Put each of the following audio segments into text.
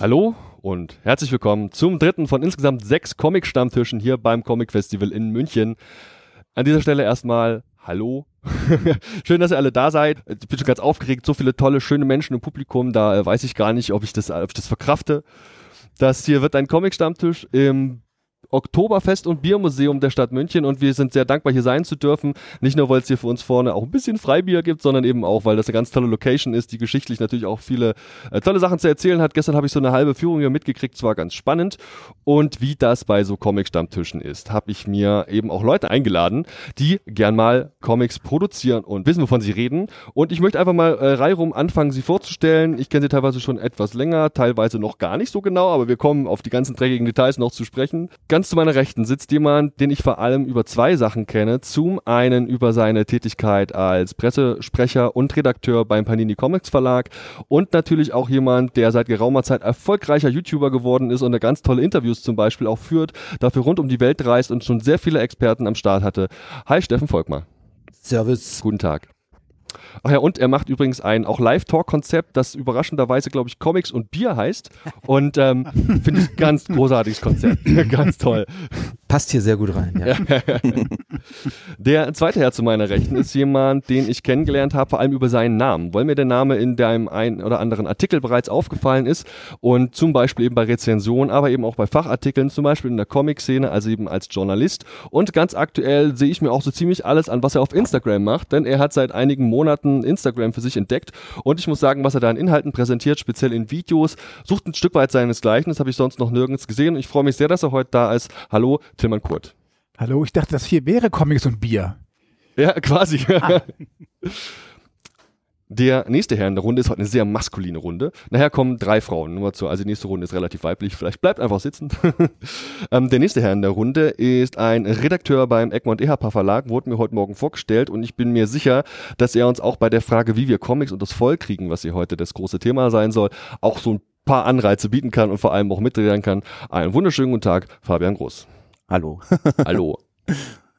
Hallo und herzlich willkommen zum dritten von insgesamt sechs Comic-Stammtischen hier beim Comic Festival in München. An dieser Stelle erstmal Hallo. Schön, dass ihr alle da seid. Ich bin schon ganz aufgeregt. So viele tolle, schöne Menschen im Publikum. Da äh, weiß ich gar nicht, ob ich das, ob ich das verkrafte. Das hier wird ein Comic-Stammtisch im Oktoberfest und Biermuseum der Stadt München und wir sind sehr dankbar, hier sein zu dürfen. Nicht nur, weil es hier für uns vorne auch ein bisschen Freibier gibt, sondern eben auch, weil das eine ganz tolle Location ist, die geschichtlich natürlich auch viele äh, tolle Sachen zu erzählen hat. Gestern habe ich so eine halbe Führung hier mitgekriegt, es war ganz spannend. Und wie das bei so Comic-Stammtischen ist, habe ich mir eben auch Leute eingeladen, die gern mal Comics produzieren und wissen, wovon sie reden. Und ich möchte einfach mal äh, reihum anfangen, sie vorzustellen. Ich kenne sie teilweise schon etwas länger, teilweise noch gar nicht so genau, aber wir kommen auf die ganzen dreckigen Details noch zu sprechen. Ganz zu meiner Rechten sitzt jemand, den ich vor allem über zwei Sachen kenne. Zum einen über seine Tätigkeit als Pressesprecher und Redakteur beim Panini Comics Verlag und natürlich auch jemand, der seit geraumer Zeit erfolgreicher YouTuber geworden ist und ganz tolle Interviews zum Beispiel auch führt, dafür rund um die Welt reist und schon sehr viele Experten am Start hatte. Hi Steffen Volkmar. Servus. Guten Tag. Ach ja, und er macht übrigens ein auch Live-Talk-Konzept, das überraschenderweise, glaube ich, Comics und Bier heißt. Und ähm, finde ich ganz großartiges Konzept. ganz toll. Passt hier sehr gut rein. Ja. der zweite Herr zu meiner Rechten ist jemand, den ich kennengelernt habe, vor allem über seinen Namen, weil mir der Name in deinem einen oder anderen Artikel bereits aufgefallen ist und zum Beispiel eben bei Rezensionen, aber eben auch bei Fachartikeln, zum Beispiel in der Comic-Szene, also eben als Journalist. Und ganz aktuell sehe ich mir auch so ziemlich alles an, was er auf Instagram macht, denn er hat seit einigen Monaten Instagram für sich entdeckt und ich muss sagen, was er da an Inhalten präsentiert, speziell in Videos, sucht ein Stück weit seinesgleichen. Das habe ich sonst noch nirgends gesehen. Ich freue mich sehr, dass er heute da ist. Hallo, Tilman Kurt. Hallo, ich dachte, das hier wäre Comics und Bier. Ja, quasi. Ah. Der nächste Herr in der Runde ist heute eine sehr maskuline Runde. Nachher kommen drei Frauen nur zu. Also die nächste Runde ist relativ weiblich. Vielleicht bleibt einfach sitzen. ähm, der nächste Herr in der Runde ist ein Redakteur beim Egmont Ehapa Verlag, wurde mir heute Morgen vorgestellt und ich bin mir sicher, dass er uns auch bei der Frage, wie wir Comics und das Voll kriegen, was hier heute das große Thema sein soll, auch so ein paar Anreize bieten kann und vor allem auch mitreden kann. Einen wunderschönen guten Tag, Fabian Groß. Hallo. Hallo.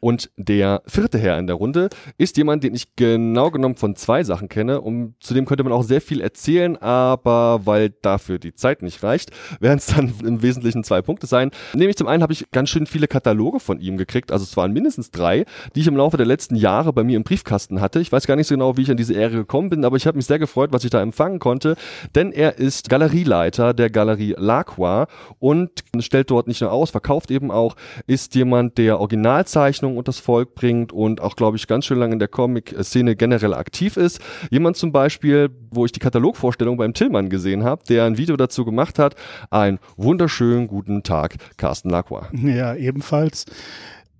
Und der vierte Herr in der Runde ist jemand, den ich genau genommen von zwei Sachen kenne. Um, zudem könnte man auch sehr viel erzählen, aber weil dafür die Zeit nicht reicht, werden es dann im Wesentlichen zwei Punkte sein. Nämlich zum einen habe ich ganz schön viele Kataloge von ihm gekriegt, also es waren mindestens drei, die ich im Laufe der letzten Jahre bei mir im Briefkasten hatte. Ich weiß gar nicht so genau, wie ich an diese Ehre gekommen bin, aber ich habe mich sehr gefreut, was ich da empfangen konnte, denn er ist Galerieleiter der Galerie Lacroix und stellt dort nicht nur aus, verkauft eben auch, ist jemand, der Originalzeichnungen Und das Volk bringt und auch, glaube ich, ganz schön lange in der Comic-Szene generell aktiv ist. Jemand zum Beispiel, wo ich die Katalogvorstellung beim Tillmann gesehen habe, der ein Video dazu gemacht hat. Einen wunderschönen guten Tag, Carsten Lacroix. Ja, ebenfalls.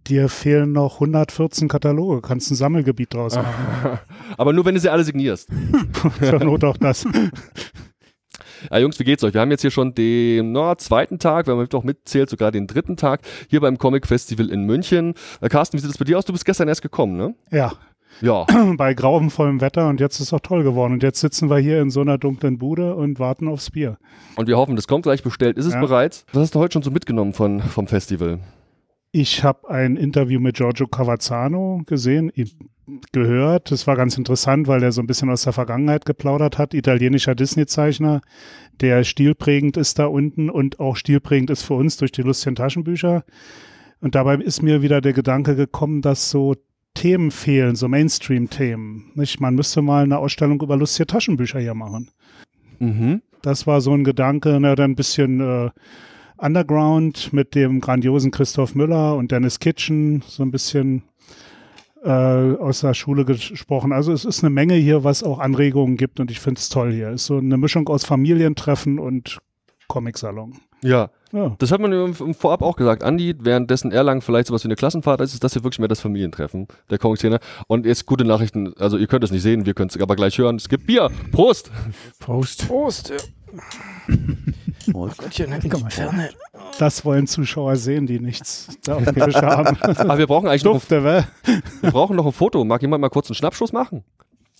Dir fehlen noch 114 Kataloge. Kannst ein Sammelgebiet draus machen. Aber nur, wenn du sie alle signierst. Zur Not auch das. Ja, Jungs, wie geht's euch? Wir haben jetzt hier schon den no, zweiten Tag, wenn man doch mitzählt, sogar den dritten Tag hier beim Comic Festival in München. Äh, Carsten, wie sieht es bei dir aus? Du bist gestern erst gekommen, ne? Ja. Ja. Bei grauenvollem Wetter und jetzt ist es auch toll geworden. Und jetzt sitzen wir hier in so einer dunklen Bude und warten aufs Bier. Und wir hoffen, das kommt gleich bestellt. Ist es ja. bereits? Was hast du heute schon so mitgenommen von, vom Festival? Ich habe ein Interview mit Giorgio Cavazzano gesehen gehört. Das war ganz interessant, weil er so ein bisschen aus der Vergangenheit geplaudert hat. Italienischer Disney-Zeichner, der stilprägend ist da unten und auch stilprägend ist für uns durch die lustigen Taschenbücher. Und dabei ist mir wieder der Gedanke gekommen, dass so Themen fehlen, so Mainstream-Themen. Man müsste mal eine Ausstellung über lustige Taschenbücher hier machen. Mhm. Das war so ein Gedanke, ne, dann ein bisschen äh, Underground mit dem grandiosen Christoph Müller und Dennis Kitchen, so ein bisschen äh, aus der Schule gesprochen. Also es ist eine Menge hier, was auch Anregungen gibt und ich finde es toll hier. Es ist so eine Mischung aus Familientreffen und Comicsalon. Ja. ja. Das hat man im, Vorab auch gesagt. Andi, währenddessen Erlangen vielleicht sowas wie eine Klassenfahrt ist, ist das hier wirklich mehr das Familientreffen der Comic-Szene. Und jetzt gute Nachrichten, also ihr könnt es nicht sehen, wir können es aber gleich hören. Es gibt Bier. Prost! Prost. Prost. Ja. Oh Gottchen, Ferne. Das wollen Zuschauer sehen, die nichts auf haben. Aber wir brauchen eigentlich Dufte, noch, ein, wir brauchen noch ein Foto. Mag jemand mal kurz einen Schnappschuss machen?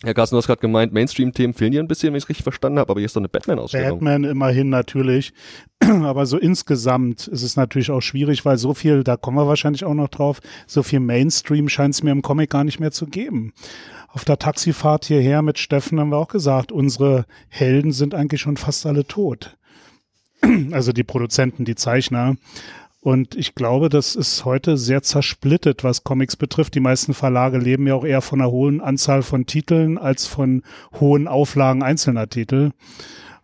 Herr Carsten, du hast gerade gemeint, Mainstream-Themen fehlen hier ein bisschen, wenn ich es richtig verstanden habe, aber hier ist doch eine Batman-Ausstellung. Batman immerhin natürlich, aber so insgesamt ist es natürlich auch schwierig, weil so viel, da kommen wir wahrscheinlich auch noch drauf, so viel Mainstream scheint es mir im Comic gar nicht mehr zu geben. Auf der Taxifahrt hierher mit Steffen haben wir auch gesagt, unsere Helden sind eigentlich schon fast alle tot. also die Produzenten, die Zeichner. Und ich glaube, das ist heute sehr zersplittet, was Comics betrifft. Die meisten Verlage leben ja auch eher von einer hohen Anzahl von Titeln als von hohen Auflagen einzelner Titel.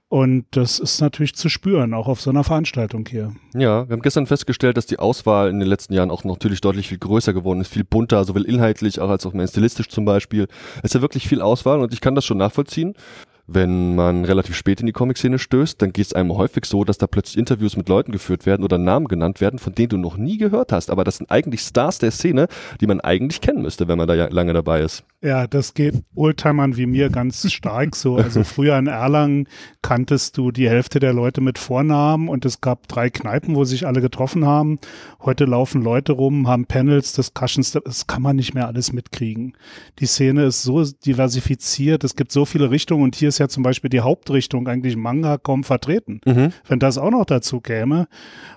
Und das ist natürlich zu spüren, auch auf so einer Veranstaltung hier. Ja, wir haben gestern festgestellt, dass die Auswahl in den letzten Jahren auch natürlich deutlich viel größer geworden ist, viel bunter, sowohl inhaltlich auch als auch mehr stilistisch zum Beispiel. Es ist ja wirklich viel Auswahl und ich kann das schon nachvollziehen wenn man relativ spät in die Comic-Szene stößt, dann geht es einem häufig so, dass da plötzlich Interviews mit Leuten geführt werden oder Namen genannt werden, von denen du noch nie gehört hast. Aber das sind eigentlich Stars der Szene, die man eigentlich kennen müsste, wenn man da lange dabei ist. Ja, das geht Oldtimern wie mir ganz stark so. Also früher in Erlangen kanntest du die Hälfte der Leute mit Vornamen und es gab drei Kneipen, wo sich alle getroffen haben. Heute laufen Leute rum, haben Panels, Discussions, das kann man nicht mehr alles mitkriegen. Die Szene ist so diversifiziert, es gibt so viele Richtungen und hier ist ja zum Beispiel die Hauptrichtung eigentlich Manga kaum vertreten. Mhm. Wenn das auch noch dazu käme.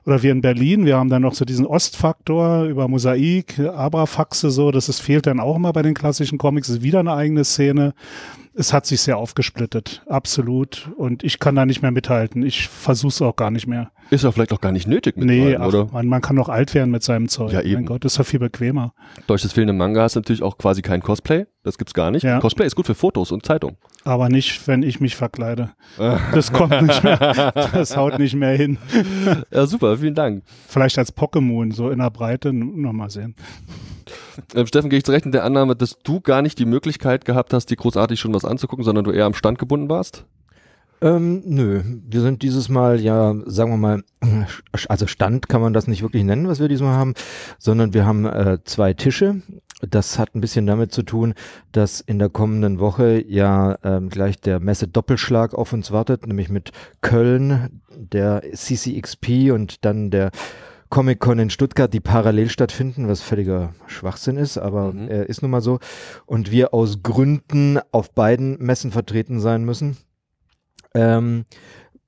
Oder wir in Berlin, wir haben dann noch so diesen Ostfaktor über Mosaik, Abrafaxe so, das ist, fehlt dann auch immer bei den klassischen Comics, ist wieder eine eigene Szene es hat sich sehr aufgesplittet, absolut. Und ich kann da nicht mehr mithalten. Ich versuche es auch gar nicht mehr. Ist ja vielleicht auch gar nicht nötig nee, ach, oder? Man, man kann doch alt werden mit seinem Zeug. Ja, eben. Mein Gott, ist doch viel bequemer. Durch das fehlende Manga ist natürlich auch quasi kein Cosplay. Das gibt's gar nicht. Ja. Cosplay ist gut für Fotos und Zeitung. Aber nicht, wenn ich mich verkleide. Das kommt nicht mehr. Das haut nicht mehr hin. Ja, super, vielen Dank. Vielleicht als Pokémon, so in der Breite, nochmal sehen. Ähm, Steffen, gehe ich zurecht in der Annahme, dass du gar nicht die Möglichkeit gehabt hast, dir großartig schon was anzugucken, sondern du eher am Stand gebunden warst? Ähm, nö, wir sind dieses Mal ja, sagen wir mal, also Stand kann man das nicht wirklich nennen, was wir diesmal haben, sondern wir haben äh, zwei Tische. Das hat ein bisschen damit zu tun, dass in der kommenden Woche ja ähm, gleich der Messe Doppelschlag auf uns wartet, nämlich mit Köln, der CCXP und dann der Comic-Con in Stuttgart, die parallel stattfinden, was völliger Schwachsinn ist, aber mhm. äh, ist nun mal so. Und wir aus Gründen auf beiden Messen vertreten sein müssen. Ähm,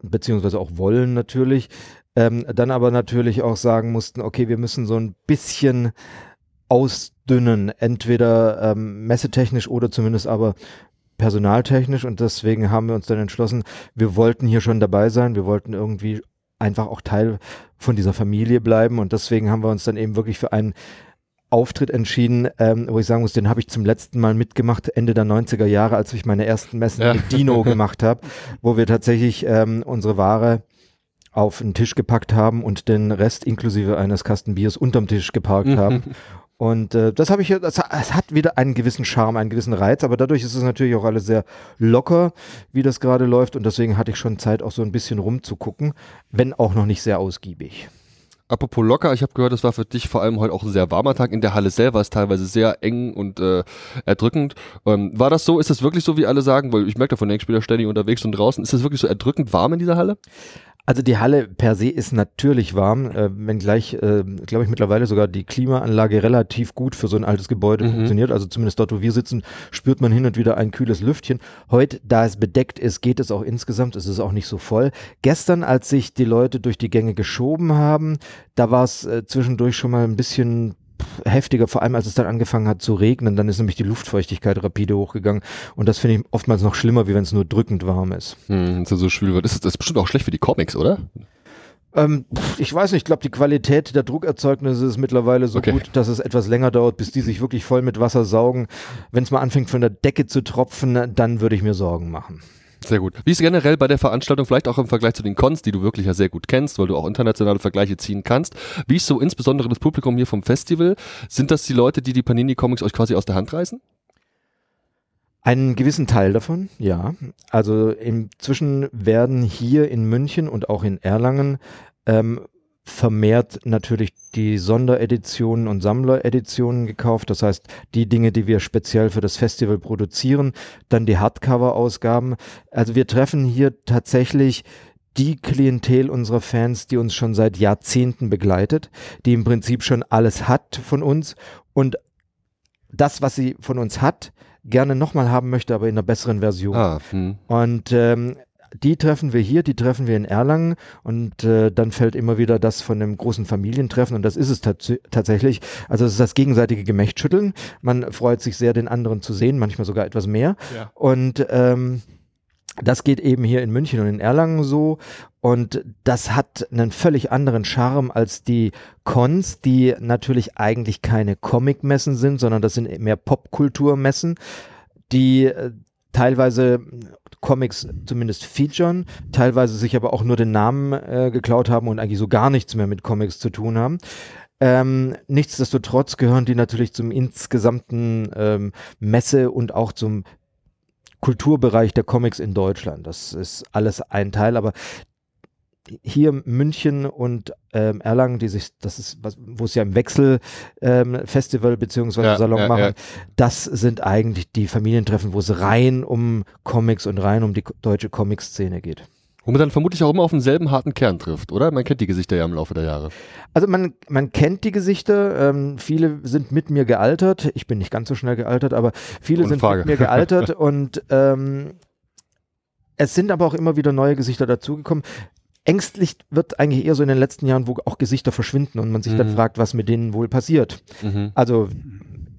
beziehungsweise auch wollen natürlich. Ähm, dann aber natürlich auch sagen mussten, okay, wir müssen so ein bisschen ausdünnen, entweder ähm, messetechnisch oder zumindest aber personaltechnisch und deswegen haben wir uns dann entschlossen, wir wollten hier schon dabei sein, wir wollten irgendwie einfach auch Teil von dieser Familie bleiben. Und deswegen haben wir uns dann eben wirklich für einen Auftritt entschieden, ähm, wo ich sagen muss, den habe ich zum letzten Mal mitgemacht, Ende der 90er Jahre, als ich meine ersten Messen ja. mit Dino gemacht habe, wo wir tatsächlich ähm, unsere Ware auf den Tisch gepackt haben und den Rest inklusive eines Kasten Biers unterm Tisch geparkt haben Und äh, das habe ich, das, das hat wieder einen gewissen Charme, einen gewissen Reiz, aber dadurch ist es natürlich auch alles sehr locker, wie das gerade läuft. Und deswegen hatte ich schon Zeit, auch so ein bisschen rumzugucken, wenn auch noch nicht sehr ausgiebig. Apropos locker, ich habe gehört, es war für dich vor allem heute auch ein sehr warmer Tag. In der Halle selber ist teilweise sehr eng und äh, erdrückend. Ähm, war das so? Ist das wirklich so, wie alle sagen? Weil ich merke davon, ich bin ja ständig unterwegs und draußen. Ist das wirklich so erdrückend warm in dieser Halle? Also die Halle per se ist natürlich warm, äh, wenngleich, äh, glaube ich, mittlerweile sogar die Klimaanlage relativ gut für so ein altes Gebäude mhm. funktioniert. Also zumindest dort, wo wir sitzen, spürt man hin und wieder ein kühles Lüftchen. Heute, da es bedeckt ist, geht es auch insgesamt. Es ist auch nicht so voll. Gestern, als sich die Leute durch die Gänge geschoben haben, da war es äh, zwischendurch schon mal ein bisschen heftiger, vor allem als es dann angefangen hat zu regnen, dann ist nämlich die Luftfeuchtigkeit rapide hochgegangen und das finde ich oftmals noch schlimmer, wie wenn es nur drückend warm ist. Hm, so, so schwül wird. Das ist, das ist bestimmt auch schlecht für die Comics, oder? Ähm, ich weiß nicht, ich glaube, die Qualität der Druckerzeugnisse ist mittlerweile so okay. gut, dass es etwas länger dauert, bis die sich wirklich voll mit Wasser saugen. Wenn es mal anfängt von der Decke zu tropfen, dann würde ich mir Sorgen machen. Sehr gut. Wie ist generell bei der Veranstaltung, vielleicht auch im Vergleich zu den Cons, die du wirklich ja sehr gut kennst, weil du auch internationale Vergleiche ziehen kannst, wie ist so insbesondere das Publikum hier vom Festival? Sind das die Leute, die die Panini-Comics euch quasi aus der Hand reißen? Einen gewissen Teil davon, ja. Also inzwischen werden hier in München und auch in Erlangen ähm, vermehrt natürlich die Sondereditionen und Sammlereditionen gekauft. Das heißt, die Dinge, die wir speziell für das Festival produzieren, dann die Hardcover-Ausgaben. Also wir treffen hier tatsächlich die Klientel unserer Fans, die uns schon seit Jahrzehnten begleitet, die im Prinzip schon alles hat von uns und das, was sie von uns hat, gerne nochmal haben möchte, aber in einer besseren Version. Ah, hm. Und ähm, die treffen wir hier, die treffen wir in Erlangen und äh, dann fällt immer wieder das von einem großen Familientreffen und das ist es tats tatsächlich. Also es ist das gegenseitige Gemächtschütteln. Man freut sich sehr, den anderen zu sehen, manchmal sogar etwas mehr. Ja. Und ähm, das geht eben hier in München und in Erlangen so. Und das hat einen völlig anderen Charme als die Cons, die natürlich eigentlich keine Comic-Messen sind, sondern das sind mehr Popkulturmessen, die äh, teilweise Comics zumindest featuren, teilweise sich aber auch nur den Namen äh, geklaut haben und eigentlich so gar nichts mehr mit Comics zu tun haben. Ähm, nichtsdestotrotz gehören die natürlich zum insgesamten ähm, Messe und auch zum Kulturbereich der Comics in Deutschland. Das ist alles ein Teil, aber hier München und ähm, Erlangen, die sich, das ist, wo es ja im Wechsel ähm, Festival beziehungsweise ja, Salon ja, machen, ja. das sind eigentlich die Familientreffen, wo es rein um Comics und rein um die deutsche Comic-Szene geht. Wo man dann vermutlich auch immer auf denselben harten Kern trifft, oder? Man kennt die Gesichter ja im Laufe der Jahre. Also man, man kennt die Gesichter, ähm, viele sind mit mir gealtert, ich bin nicht ganz so schnell gealtert, aber viele Ohne sind Frage. mit mir gealtert und ähm, es sind aber auch immer wieder neue Gesichter dazugekommen. Ängstlich wird eigentlich eher so in den letzten Jahren, wo auch Gesichter verschwinden und man sich mhm. dann fragt, was mit denen wohl passiert. Mhm. Also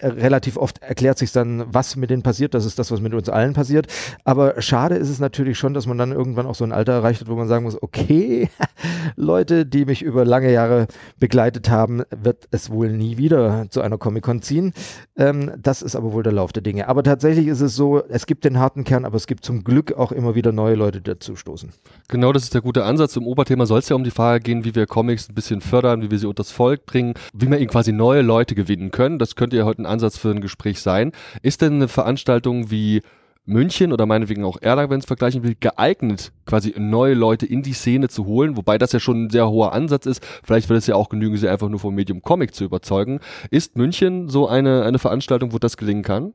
relativ oft erklärt sich dann, was mit denen passiert. Das ist das, was mit uns allen passiert. Aber schade ist es natürlich schon, dass man dann irgendwann auch so ein Alter erreicht hat, wo man sagen muss, okay, Leute, die mich über lange Jahre begleitet haben, wird es wohl nie wieder zu einer Comic-Con ziehen. Ähm, das ist aber wohl der Lauf der Dinge. Aber tatsächlich ist es so, es gibt den harten Kern, aber es gibt zum Glück auch immer wieder neue Leute, die dazu stoßen. Genau, das ist der gute Ansatz. Im Oberthema soll es ja um die Frage gehen, wie wir Comics ein bisschen fördern, wie wir sie unter das Volk bringen, wie wir eben quasi neue Leute gewinnen können. Das könnt ihr heute Ansatz für ein Gespräch sein. Ist denn eine Veranstaltung wie München oder meinetwegen auch Erlangen, wenn es vergleichen will, geeignet, quasi neue Leute in die Szene zu holen, wobei das ja schon ein sehr hoher Ansatz ist. Vielleicht wird es ja auch genügen, sie einfach nur vom Medium Comic zu überzeugen. Ist München so eine, eine Veranstaltung, wo das gelingen kann?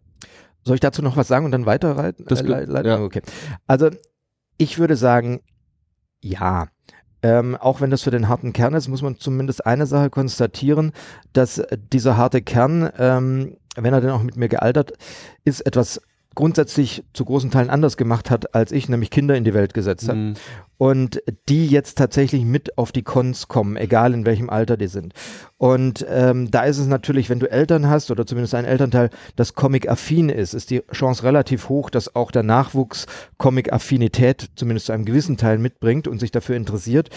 Soll ich dazu noch was sagen und dann weiterleiten? Das, äh, ja. Okay. Also ich würde sagen, ja. Ähm, auch wenn das für den harten Kern ist, muss man zumindest eine Sache konstatieren, dass dieser harte Kern, ähm, wenn er denn auch mit mir gealtert ist, etwas grundsätzlich zu großen Teilen anders gemacht hat als ich, nämlich Kinder in die Welt gesetzt hat. Mhm und die jetzt tatsächlich mit auf die Cons kommen, egal in welchem Alter die sind. Und ähm, da ist es natürlich, wenn du Eltern hast oder zumindest ein Elternteil, das Comic-affin ist, ist die Chance relativ hoch, dass auch der Nachwuchs Comic-Affinität zumindest zu einem gewissen Teil mitbringt und sich dafür interessiert.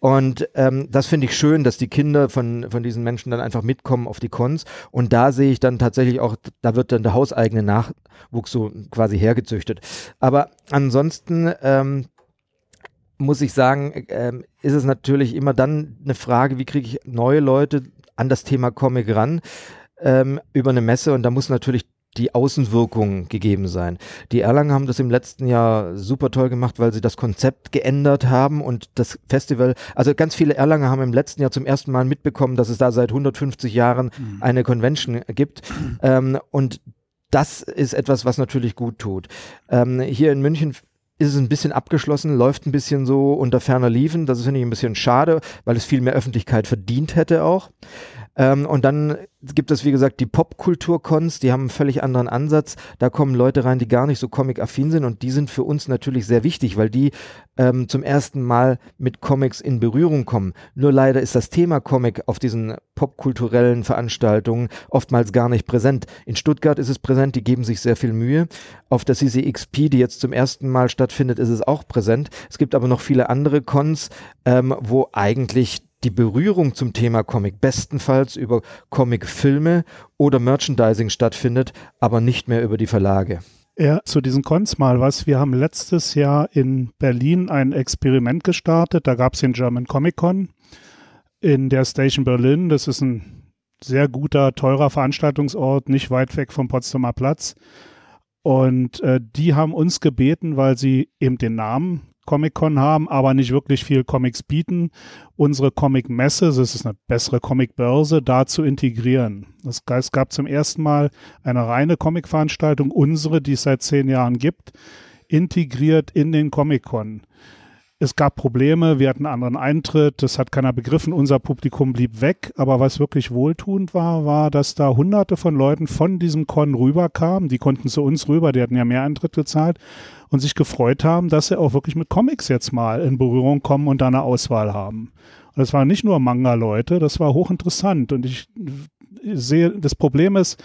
Und ähm, das finde ich schön, dass die Kinder von, von diesen Menschen dann einfach mitkommen auf die Cons. Und da sehe ich dann tatsächlich auch, da wird dann der hauseigene Nachwuchs so quasi hergezüchtet. Aber ansonsten ähm, muss ich sagen, ähm, ist es natürlich immer dann eine Frage, wie kriege ich neue Leute an das Thema Comic ran ähm, über eine Messe und da muss natürlich die Außenwirkung gegeben sein. Die Erlangen haben das im letzten Jahr super toll gemacht, weil sie das Konzept geändert haben und das Festival, also ganz viele Erlanger haben im letzten Jahr zum ersten Mal mitbekommen, dass es da seit 150 Jahren mhm. eine Convention gibt ähm, und das ist etwas, was natürlich gut tut. Ähm, hier in München ist es ein bisschen abgeschlossen, läuft ein bisschen so unter ferner Liefen. Das finde ich ein bisschen schade, weil es viel mehr Öffentlichkeit verdient hätte auch. Ähm, und dann gibt es, wie gesagt, die Popkultur-Cons, die haben einen völlig anderen Ansatz. Da kommen Leute rein, die gar nicht so comic-affin sind und die sind für uns natürlich sehr wichtig, weil die ähm, zum ersten Mal mit Comics in Berührung kommen. Nur leider ist das Thema Comic auf diesen popkulturellen Veranstaltungen oftmals gar nicht präsent. In Stuttgart ist es präsent, die geben sich sehr viel Mühe. Auf der CCXP, die jetzt zum ersten Mal stattfindet, ist es auch präsent. Es gibt aber noch viele andere Cons, ähm, wo eigentlich die Berührung zum Thema Comic bestenfalls über Comicfilme oder Merchandising stattfindet, aber nicht mehr über die Verlage. Ja, zu diesen Cons mal was. Wir haben letztes Jahr in Berlin ein Experiment gestartet. Da gab es den German Comic Con in der Station Berlin. Das ist ein sehr guter, teurer Veranstaltungsort, nicht weit weg vom Potsdamer Platz. Und äh, die haben uns gebeten, weil sie eben den Namen Comic-Con haben, aber nicht wirklich viel Comics bieten, unsere Comic-Messe, das ist eine bessere Comic-Börse, da zu integrieren. Es gab zum ersten Mal eine reine Comic-Veranstaltung, unsere, die es seit zehn Jahren gibt, integriert in den Comic-Con. Es gab Probleme, wir hatten einen anderen Eintritt, das hat keiner begriffen, unser Publikum blieb weg. Aber was wirklich wohltuend war, war, dass da hunderte von Leuten von diesem Con rüberkamen. Die konnten zu uns rüber, die hatten ja mehr Eintritt gezahlt und sich gefreut haben, dass sie auch wirklich mit Comics jetzt mal in Berührung kommen und da eine Auswahl haben. Und das waren nicht nur Manga-Leute, das war hochinteressant. Und ich sehe, das Problem ist,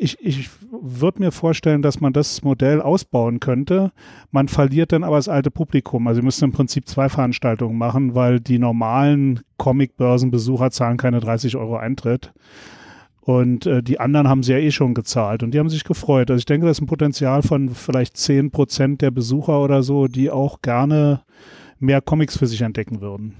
ich, ich würde mir vorstellen, dass man das Modell ausbauen könnte. Man verliert dann aber das alte Publikum. Also, wir müssen im Prinzip zwei Veranstaltungen machen, weil die normalen Comic-Börsenbesucher zahlen keine 30 Euro Eintritt. Und äh, die anderen haben sie ja eh schon gezahlt und die haben sich gefreut. Also ich denke, das ist ein Potenzial von vielleicht 10 Prozent der Besucher oder so, die auch gerne mehr Comics für sich entdecken würden.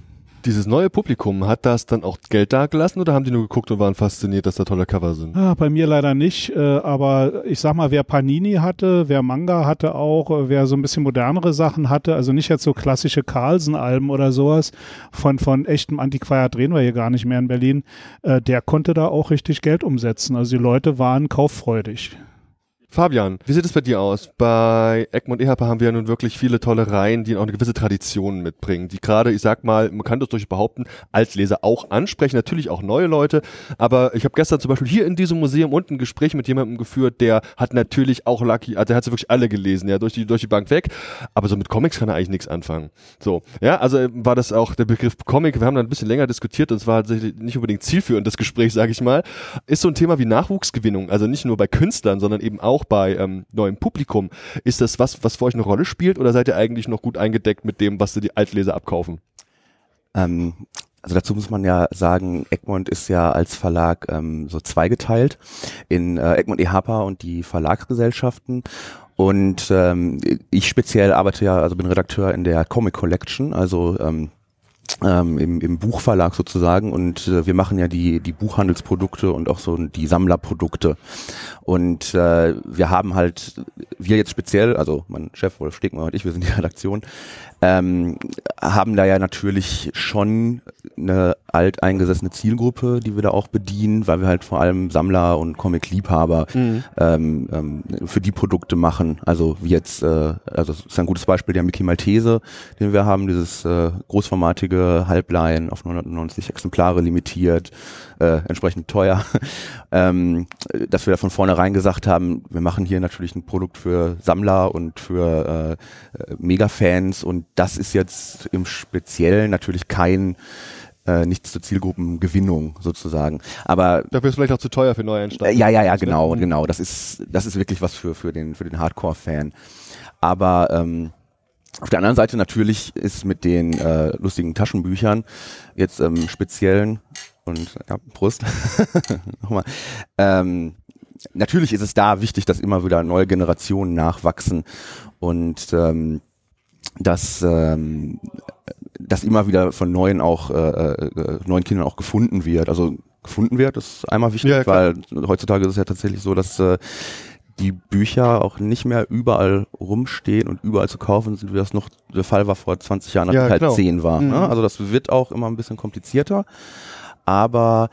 Dieses neue Publikum, hat das dann auch Geld dagelassen oder haben die nur geguckt und waren fasziniert, dass da tolle Cover sind? Ah, bei mir leider nicht, äh, aber ich sag mal, wer Panini hatte, wer Manga hatte auch, äh, wer so ein bisschen modernere Sachen hatte, also nicht jetzt so klassische Carlsen-Alben oder sowas, von, von echtem Antiquariat drehen wir hier gar nicht mehr in Berlin, äh, der konnte da auch richtig Geld umsetzen. Also die Leute waren kauffreudig. Fabian, wie sieht es bei dir aus? Bei Egmont Ehepaar haben wir ja nun wirklich viele tolle Reihen, die auch eine gewisse Tradition mitbringen, die gerade, ich sag mal, man kann das durch behaupten, Altleser auch ansprechen, natürlich auch neue Leute, aber ich habe gestern zum Beispiel hier in diesem Museum unten ein Gespräch mit jemandem geführt, der hat natürlich auch Lucky, also der hat sie wirklich alle gelesen, ja, durch die, durch die Bank weg, aber so mit Comics kann er eigentlich nichts anfangen. So, ja, also war das auch der Begriff Comic, wir haben da ein bisschen länger diskutiert und es war nicht unbedingt zielführend, das Gespräch, sage ich mal, ist so ein Thema wie Nachwuchsgewinnung, also nicht nur bei Künstlern, sondern eben auch auch bei ähm, neuem Publikum. Ist das was, was für euch eine Rolle spielt oder seid ihr eigentlich noch gut eingedeckt mit dem, was die Altleser abkaufen? Ähm, also dazu muss man ja sagen, Egmont ist ja als Verlag ähm, so zweigeteilt in äh, Egmont EHPA und die Verlagsgesellschaften. Und ähm, ich speziell arbeite ja, also bin Redakteur in der Comic Collection, also ähm, ähm, im, im Buchverlag sozusagen und äh, wir machen ja die, die Buchhandelsprodukte und auch so die Sammlerprodukte. Und äh, wir haben halt, wir jetzt speziell, also mein Chef Wolf Stegmann und ich, wir sind die Redaktion, ähm, haben da ja natürlich schon eine alteingesessene Zielgruppe, die wir da auch bedienen, weil wir halt vor allem Sammler und Comic-Liebhaber mhm. ähm, ähm, für die Produkte machen. Also wie jetzt, äh, also das ist ein gutes Beispiel der Mickey Maltese, den wir haben, dieses äh, großformatige Halblein auf 990 Exemplare limitiert, äh, entsprechend teuer, ähm, dass wir da von vornherein gesagt haben, wir machen hier natürlich ein Produkt für Sammler und für äh, Mega-Fans und das ist jetzt im Speziellen natürlich kein äh, nichts zur Zielgruppengewinnung sozusagen. Aber dafür ist vielleicht auch zu teuer für Neueinsteiger. Äh, ja, ja, ja, genau, genau. Das ist das ist wirklich was für für den für den Hardcore-Fan. Aber ähm, auf der anderen Seite natürlich ist mit den äh, lustigen Taschenbüchern jetzt ähm, speziellen und ja, Brust nochmal. Ähm, natürlich ist es da wichtig, dass immer wieder neue Generationen nachwachsen und ähm, dass ähm, dass immer wieder von neuen auch äh, äh, neuen Kindern auch gefunden wird. Also gefunden wird ist einmal wichtig, ja, weil heutzutage ist es ja tatsächlich so, dass äh, die Bücher auch nicht mehr überall rumstehen und überall zu kaufen sind, wie das noch der Fall war vor 20 Jahren, als ja, ich halt genau. 10 war. Ne? Mhm. Ne? Also das wird auch immer ein bisschen komplizierter. Aber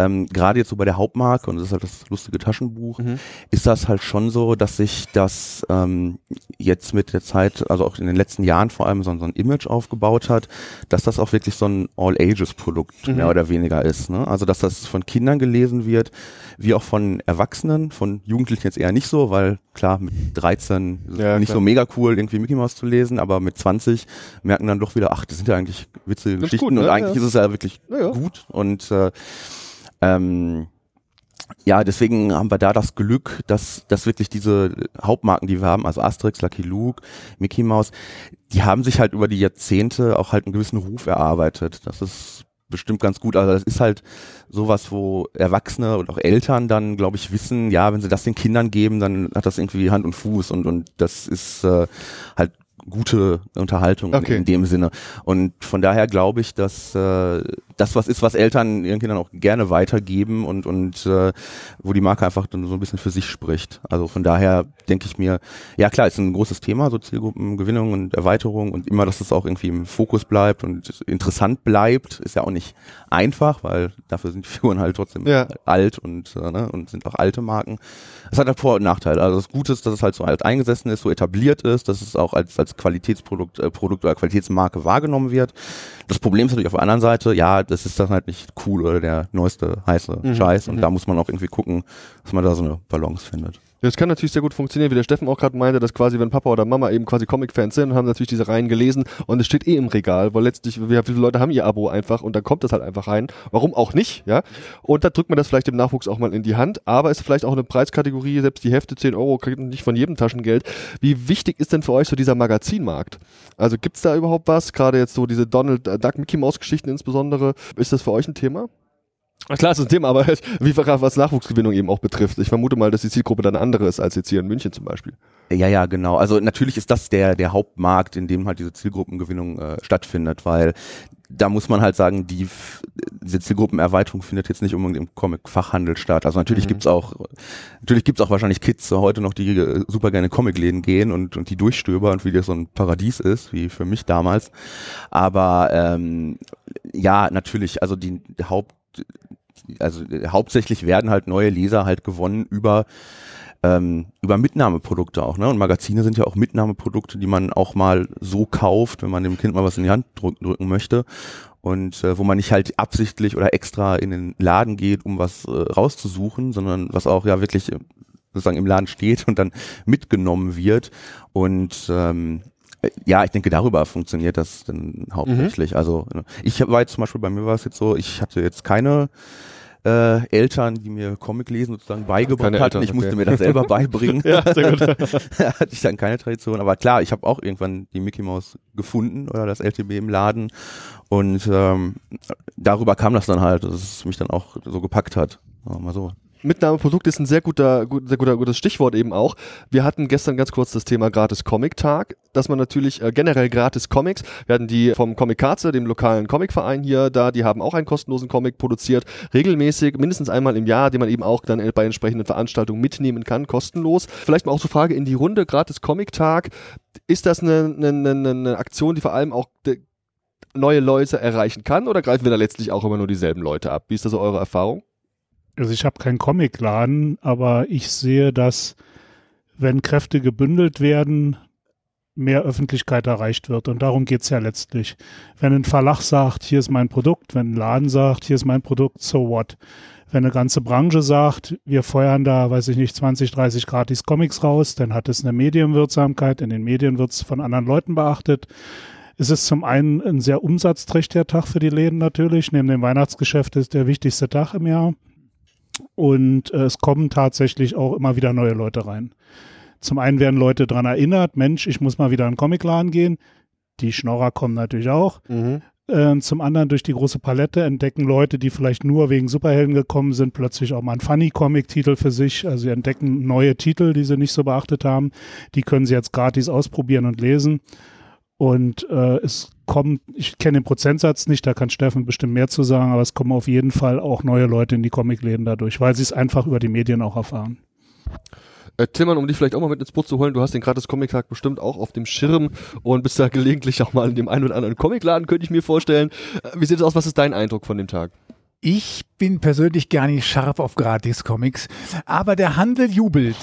ähm, gerade jetzt so bei der Hauptmarke, und das ist halt das lustige Taschenbuch, mhm. ist das halt schon so, dass sich das ähm, jetzt mit der Zeit, also auch in den letzten Jahren vor allem so, so ein Image aufgebaut hat, dass das auch wirklich so ein All-Ages-Produkt mhm. mehr oder weniger ist. Ne? Also dass das von Kindern gelesen wird, wie auch von Erwachsenen, von Jugendlichen jetzt eher nicht so, weil klar, mit 13 ja, nicht klar. so mega cool, irgendwie Mickey Mouse zu lesen, aber mit 20 merken dann doch wieder, ach, das sind ja eigentlich witzige das Geschichten gut, ne? und eigentlich ja. ist es ja wirklich ja, gut und äh, ähm, ja, deswegen haben wir da das Glück, dass, dass wirklich diese Hauptmarken, die wir haben, also Asterix, Lucky Luke, Mickey Mouse, die haben sich halt über die Jahrzehnte auch halt einen gewissen Ruf erarbeitet. Das ist bestimmt ganz gut. Also das ist halt sowas, wo Erwachsene und auch Eltern dann, glaube ich, wissen, ja, wenn sie das den Kindern geben, dann hat das irgendwie Hand und Fuß und, und das ist äh, halt gute Unterhaltung okay. in dem Sinne. Und von daher glaube ich, dass äh, das was ist, was Eltern ihren Kindern auch gerne weitergeben und, und äh, wo die Marke einfach dann so ein bisschen für sich spricht. Also von daher denke ich mir, ja klar, ist ein großes Thema, so Zielgruppengewinnung und Erweiterung und immer, dass das auch irgendwie im Fokus bleibt und interessant bleibt, ist ja auch nicht einfach, weil dafür sind die Figuren halt trotzdem ja. alt und, äh, ne, und sind auch alte Marken. Es hat halt Vor- und Nachteile. Also das Gute ist, dass es halt so alt eingesessen ist, so etabliert ist, dass es auch als, als Qualitätsprodukt äh, Produkt oder Qualitätsmarke wahrgenommen wird. Das Problem ist natürlich auf der anderen Seite, ja, das ist dann halt nicht cool oder der neueste heiße mhm. Scheiß und mhm. da muss man auch irgendwie gucken, dass man da so eine Balance findet. Das kann natürlich sehr gut funktionieren, wie der Steffen auch gerade meinte, dass quasi, wenn Papa oder Mama eben quasi Comic-Fans sind und haben natürlich diese Reihen gelesen und es steht eh im Regal, weil letztlich, wie viele Leute haben ihr Abo einfach und dann kommt das halt einfach rein. Warum auch nicht, ja? Und da drückt man das vielleicht dem Nachwuchs auch mal in die Hand, aber ist vielleicht auch eine Preiskategorie, selbst die Hefte 10 Euro kriegt nicht von jedem Taschengeld. Wie wichtig ist denn für euch so dieser Magazinmarkt? Also gibt's da überhaupt was? Gerade jetzt so diese Donald Duck Mickey Mouse Geschichten insbesondere. Ist das für euch ein Thema? Klar, ist ein Thema, aber wie was Nachwuchsgewinnung eben auch betrifft. Ich vermute mal, dass die Zielgruppe dann andere ist als jetzt hier in München zum Beispiel. Ja, ja, genau. Also natürlich ist das der, der Hauptmarkt, in dem halt diese Zielgruppengewinnung äh, stattfindet, weil da muss man halt sagen, die, diese Zielgruppenerweiterung findet jetzt nicht unbedingt im Comic-Fachhandel statt. Also natürlich mhm. gibt's auch, natürlich gibt's auch wahrscheinlich Kids heute noch, die äh, super gerne Comicläden gehen und, und die durchstöbern und wie das so ein Paradies ist, wie für mich damals. Aber ähm, ja, natürlich, also die, die Haupt also äh, hauptsächlich werden halt neue Leser halt gewonnen über ähm, über Mitnahmeprodukte auch, ne? Und Magazine sind ja auch Mitnahmeprodukte, die man auch mal so kauft, wenn man dem Kind mal was in die Hand drücken, drücken möchte. Und äh, wo man nicht halt absichtlich oder extra in den Laden geht, um was äh, rauszusuchen, sondern was auch ja wirklich äh, sozusagen im Laden steht und dann mitgenommen wird. Und ähm, ja, ich denke, darüber funktioniert das dann hauptsächlich. Mhm. Also ich war jetzt zum Beispiel, bei mir war es jetzt so, ich hatte jetzt keine äh, Eltern, die mir Comic lesen sozusagen beigebracht keine hatten. Eltern, ich musste okay. mir das selber beibringen. ja, sehr gut. hatte ich dann keine Tradition. Aber klar, ich habe auch irgendwann die Mickey Mouse gefunden oder das LTB im Laden. Und ähm, darüber kam das dann halt, dass es mich dann auch so gepackt hat. Mal so. Mitnahmeprodukt ist ein sehr guter, gut, sehr guter, gutes Stichwort eben auch. Wir hatten gestern ganz kurz das Thema gratis Comic-Tag, dass man natürlich äh, generell gratis Comics, wir hatten die vom Comic Katze, dem lokalen Comicverein hier da, die haben auch einen kostenlosen Comic produziert, regelmäßig, mindestens einmal im Jahr, den man eben auch dann bei entsprechenden Veranstaltungen mitnehmen kann, kostenlos. Vielleicht mal auch so Frage in die Runde, gratis Comic-Tag, ist das eine, eine, eine, eine Aktion, die vor allem auch neue Leute erreichen kann oder greifen wir da letztlich auch immer nur dieselben Leute ab? Wie ist da so eure Erfahrung? Also ich habe keinen Comicladen, aber ich sehe, dass wenn Kräfte gebündelt werden, mehr Öffentlichkeit erreicht wird. Und darum geht es ja letztlich. Wenn ein Verlag sagt, hier ist mein Produkt, wenn ein Laden sagt, hier ist mein Produkt, so what? Wenn eine ganze Branche sagt, wir feuern da, weiß ich nicht, 20, 30 gratis Comics raus, dann hat es eine Medienwirksamkeit. In den Medien wird es von anderen Leuten beachtet. Es ist zum einen ein sehr umsatzträchtiger Tag für die Läden natürlich. Neben dem Weihnachtsgeschäft ist der wichtigste Tag im Jahr. Und äh, es kommen tatsächlich auch immer wieder neue Leute rein. Zum einen werden Leute daran erinnert, Mensch, ich muss mal wieder in den Comicladen gehen. Die Schnorrer kommen natürlich auch. Mhm. Äh, zum anderen durch die große Palette entdecken Leute, die vielleicht nur wegen Superhelden gekommen sind, plötzlich auch mal einen Funny-Comic-Titel für sich. Also sie entdecken neue Titel, die sie nicht so beachtet haben. Die können sie jetzt gratis ausprobieren und lesen. Und äh, es kommen, ich kenne den Prozentsatz nicht, da kann Steffen bestimmt mehr zu sagen, aber es kommen auf jeden Fall auch neue Leute in die Comicläden dadurch, weil sie es einfach über die Medien auch erfahren. Äh, Tillmann, um dich vielleicht auch mal mit ins Boot zu holen, du hast den gratis Comic-Tag bestimmt auch auf dem Schirm und bist da gelegentlich auch mal in dem einen oder anderen Comicladen, könnte ich mir vorstellen. Äh, wie sieht es aus? Was ist dein Eindruck von dem Tag? Ich bin persönlich gar nicht scharf auf Gratis-Comics, aber der Handel jubelt.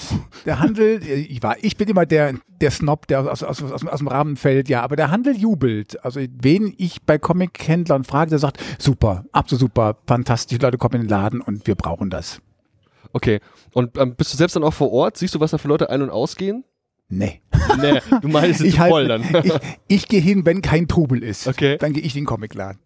Der Handel, äh, ich, war, ich bin immer der, der Snob, der aus, aus, aus, aus dem Rahmen fällt, ja, aber der Handel jubelt. Also wen ich bei Comic-Händlern frage, der sagt, super, absolut super, fantastisch, Leute kommen in den Laden und wir brauchen das. Okay, und ähm, bist du selbst dann auch vor Ort? Siehst du, was da für Leute ein- und ausgehen? Nee. Nee, du meinst es ich voll halt, dann. ich, ich gehe hin, wenn kein Trubel ist. Okay. Dann gehe ich in den Comicladen.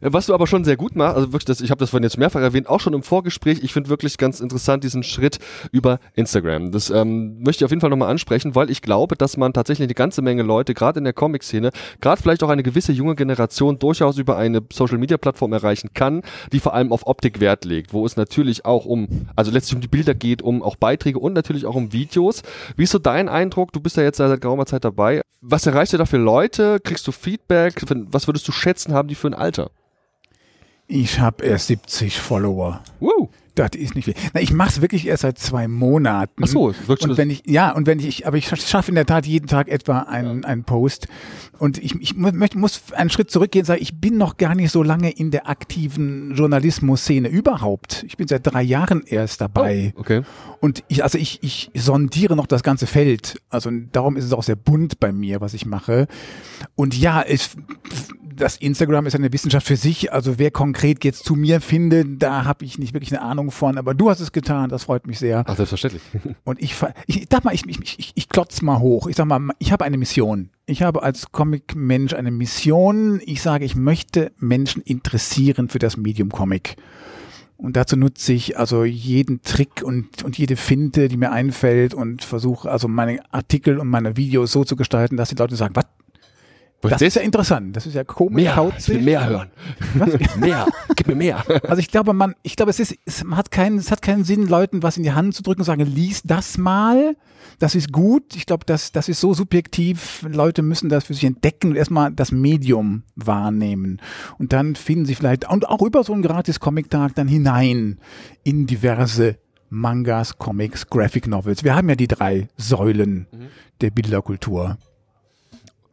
Was du aber schon sehr gut machst, also wirklich, das, ich habe das vorhin jetzt mehrfach erwähnt, auch schon im Vorgespräch, ich finde wirklich ganz interessant diesen Schritt über Instagram. Das ähm, möchte ich auf jeden Fall nochmal ansprechen, weil ich glaube, dass man tatsächlich eine ganze Menge Leute, gerade in der Comic-Szene, gerade vielleicht auch eine gewisse junge Generation durchaus über eine Social-Media-Plattform erreichen kann, die vor allem auf Optik Wert legt, wo es natürlich auch um, also letztlich um die Bilder geht, um auch Beiträge und natürlich auch um Videos. Wie ist so dein Eindruck? Du bist ja jetzt seit geraumer Zeit dabei. Was erreichst du da für Leute? Kriegst du Feedback? Was würdest du schätzen, haben die für ein Alter? Ich habe erst 70 Follower. Wow. Das ist nicht viel. Na, ich mache es wirklich erst seit zwei Monaten. Ach so, wirklich. Und wenn ich, ja, und wenn ich, aber ich schaffe in der Tat jeden Tag etwa einen, ja. einen Post. Und ich, ich möchte, muss einen Schritt zurückgehen und sagen, ich bin noch gar nicht so lange in der aktiven Journalismus-Szene überhaupt. Ich bin seit drei Jahren erst dabei. Oh, okay. Und ich, also ich, ich sondiere noch das ganze Feld. Also darum ist es auch sehr bunt bei mir, was ich mache. Und ja, es, das Instagram ist eine Wissenschaft für sich. Also wer konkret jetzt zu mir findet, da habe ich nicht wirklich eine Ahnung Ahnung von, aber du hast es getan, das freut mich sehr. Ach, selbstverständlich. Und ich, ich, ich sag mal, ich, ich, ich, ich klotz mal hoch. Ich sag mal, ich habe eine Mission. Ich habe als Comic-Mensch eine Mission. Ich sage, ich möchte Menschen interessieren für das Medium Comic. Und dazu nutze ich also jeden Trick und, und jede Finte, die mir einfällt und versuche also meine Artikel und meine Videos so zu gestalten, dass die Leute sagen, was? Das ist ja interessant. Das ist ja komisch. mehr, ich kauzig. will mehr hören. Was? mehr, gib mir mehr. Also ich glaube, man, ich glaube, es ist, es hat keinen, es hat keinen Sinn, Leuten was in die Hand zu drücken und sagen, lies das mal. Das ist gut. Ich glaube, das, das ist so subjektiv. Leute müssen das für sich entdecken und erstmal das Medium wahrnehmen. Und dann finden sie vielleicht, und auch über so einen gratis Comic-Tag dann hinein in diverse Mangas, Comics, Graphic Novels. Wir haben ja die drei Säulen der Bilderkultur.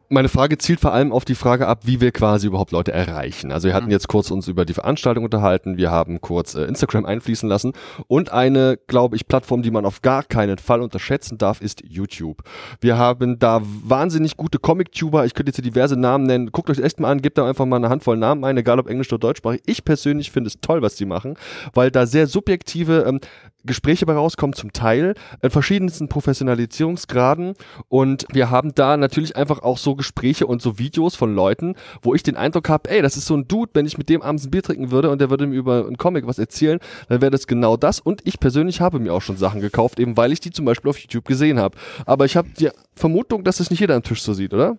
Meine Frage zielt vor allem auf die Frage ab, wie wir quasi überhaupt Leute erreichen. Also wir hatten jetzt kurz uns über die Veranstaltung unterhalten, wir haben kurz äh, Instagram einfließen lassen und eine, glaube ich, Plattform, die man auf gar keinen Fall unterschätzen darf, ist YouTube. Wir haben da wahnsinnig gute Comic-Tuber, ich könnte jetzt hier diverse Namen nennen, guckt euch echt mal an, gebt da einfach mal eine Handvoll Namen ein, egal ob englisch oder deutschsprachig. Ich persönlich finde es toll, was die machen, weil da sehr subjektive ähm, Gespräche bei rauskommen, zum Teil in verschiedensten Professionalisierungsgraden und wir haben da natürlich einfach auch so Gespräche und so Videos von Leuten, wo ich den Eindruck habe, ey, das ist so ein Dude, wenn ich mit dem abends ein Bier trinken würde und der würde mir über einen Comic was erzählen, dann wäre das genau das und ich persönlich habe mir auch schon Sachen gekauft, eben weil ich die zum Beispiel auf YouTube gesehen habe. Aber ich habe die Vermutung, dass es nicht jeder am Tisch so sieht, oder?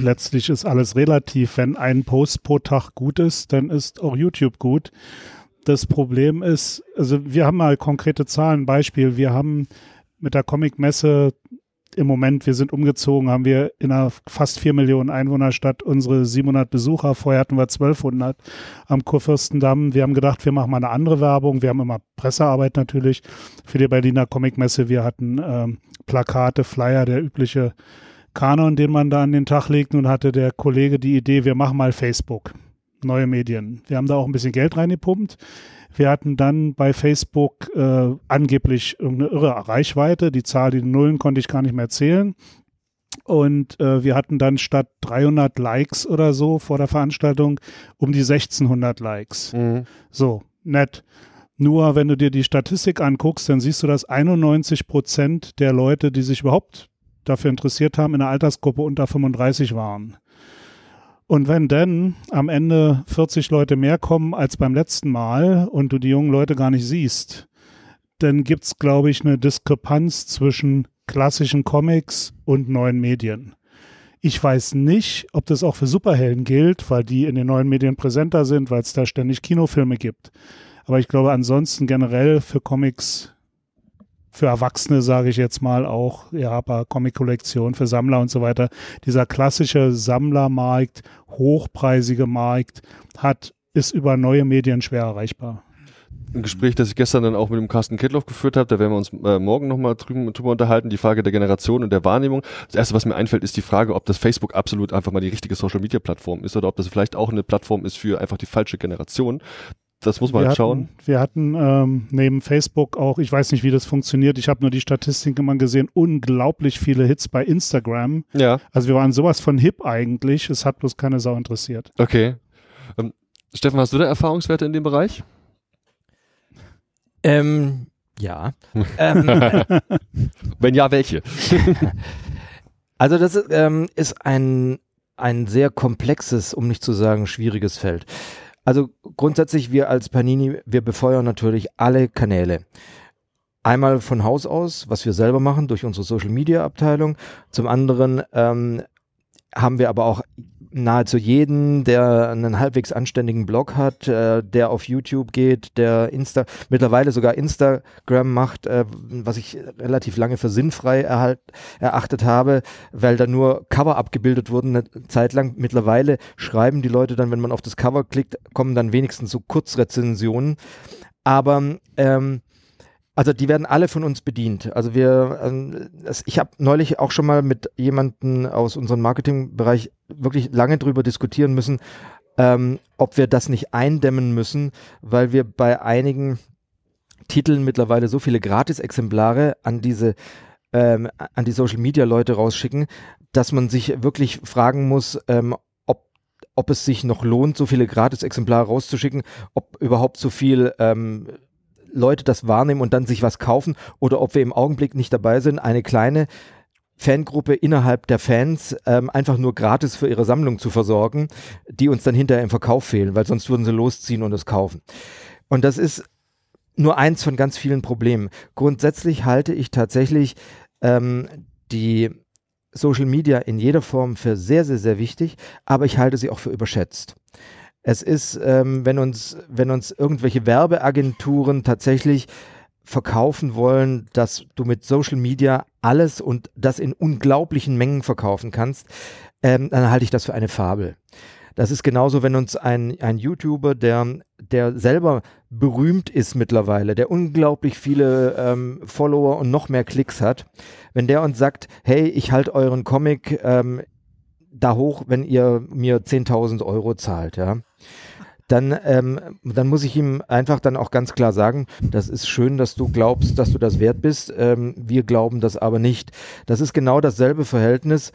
letztlich ist alles relativ. Wenn ein Post pro Tag gut ist, dann ist auch YouTube gut. Das Problem ist, also wir haben mal konkrete Zahlen. Beispiel, wir haben mit der Comic-Messe im Moment, wir sind umgezogen, haben wir in einer fast 4 Millionen Einwohnerstadt unsere 700 Besucher. Vorher hatten wir 1200 am Kurfürstendamm. Wir haben gedacht, wir machen mal eine andere Werbung. Wir haben immer Pressearbeit natürlich für die Berliner Comic-Messe. Wir hatten ähm, Plakate, Flyer, der übliche Kanon, den man da an den Tag legt. Nun hatte der Kollege die Idee, wir machen mal Facebook, neue Medien. Wir haben da auch ein bisschen Geld reingepumpt. Wir hatten dann bei Facebook äh, angeblich irgendeine irre Reichweite. Die Zahl, die Nullen konnte ich gar nicht mehr zählen. Und äh, wir hatten dann statt 300 Likes oder so vor der Veranstaltung um die 1600 Likes. Mhm. So, nett. Nur wenn du dir die Statistik anguckst, dann siehst du, dass 91 Prozent der Leute, die sich überhaupt dafür interessiert haben, in der Altersgruppe unter 35 waren. Und wenn dann am Ende 40 Leute mehr kommen als beim letzten Mal und du die jungen Leute gar nicht siehst, dann gibt's, glaube ich, eine Diskrepanz zwischen klassischen Comics und neuen Medien. Ich weiß nicht, ob das auch für Superhelden gilt, weil die in den neuen Medien präsenter sind, weil es da ständig Kinofilme gibt. Aber ich glaube ansonsten generell für Comics, für Erwachsene sage ich jetzt mal auch, ja, aber Comic-Kollektion für Sammler und so weiter, dieser klassische Sammlermarkt, hochpreisige Markt hat, ist über neue Medien schwer erreichbar. ein Gespräch, das ich gestern dann auch mit dem Carsten Kittloff geführt habe. Da werden wir uns äh, morgen nochmal drüben drüber unterhalten. Die Frage der Generation und der Wahrnehmung. Das erste, was mir einfällt, ist die Frage, ob das Facebook absolut einfach mal die richtige Social Media Plattform ist oder ob das vielleicht auch eine Plattform ist für einfach die falsche Generation. Das muss man wir halt schauen. Hatten, wir hatten ähm, neben Facebook auch, ich weiß nicht, wie das funktioniert, ich habe nur die Statistiken immer gesehen, unglaublich viele Hits bei Instagram. Ja, Also wir waren sowas von hip eigentlich, es hat bloß keine Sau interessiert. okay. Ähm, Steffen, hast du da Erfahrungswerte in dem Bereich? Ähm, ja. ähm, Wenn ja, welche? also das ist, ähm, ist ein, ein sehr komplexes, um nicht zu sagen schwieriges Feld. Also grundsätzlich, wir als Panini, wir befeuern natürlich alle Kanäle. Einmal von Haus aus, was wir selber machen durch unsere Social Media Abteilung. Zum anderen ähm, haben wir aber auch nahezu jeden, der einen halbwegs anständigen Blog hat, äh, der auf YouTube geht, der Insta, mittlerweile sogar Instagram macht, äh, was ich relativ lange für sinnfrei erhalt, erachtet habe, weil da nur Cover abgebildet wurden eine Zeit lang. Mittlerweile schreiben die Leute dann, wenn man auf das Cover klickt, kommen dann wenigstens so Kurzrezensionen. Aber ähm, also die werden alle von uns bedient. Also wir, ähm, ich habe neulich auch schon mal mit jemandem aus unserem Marketingbereich wirklich lange drüber diskutieren müssen, ähm, ob wir das nicht eindämmen müssen, weil wir bei einigen Titeln mittlerweile so viele Gratisexemplare an diese ähm, an die Social Media Leute rausschicken, dass man sich wirklich fragen muss, ähm, ob ob es sich noch lohnt, so viele Gratis-Exemplare rauszuschicken, ob überhaupt so viel ähm, Leute das wahrnehmen und dann sich was kaufen oder ob wir im Augenblick nicht dabei sind, eine kleine Fangruppe innerhalb der Fans ähm, einfach nur gratis für ihre Sammlung zu versorgen, die uns dann hinterher im Verkauf fehlen, weil sonst würden sie losziehen und es kaufen. Und das ist nur eins von ganz vielen Problemen. Grundsätzlich halte ich tatsächlich ähm, die Social Media in jeder Form für sehr, sehr, sehr wichtig, aber ich halte sie auch für überschätzt. Es ist, ähm, wenn uns, wenn uns irgendwelche Werbeagenturen tatsächlich verkaufen wollen, dass du mit Social Media alles und das in unglaublichen Mengen verkaufen kannst, ähm, dann halte ich das für eine Fabel. Das ist genauso, wenn uns ein, ein YouTuber, der, der selber berühmt ist mittlerweile, der unglaublich viele ähm, Follower und noch mehr Klicks hat, wenn der uns sagt, hey, ich halte euren Comic ähm, da hoch, wenn ihr mir 10.000 Euro zahlt, ja. Dann, ähm, dann muss ich ihm einfach dann auch ganz klar sagen, das ist schön, dass du glaubst, dass du das wert bist. Ähm, wir glauben das aber nicht. Das ist genau dasselbe Verhältnis,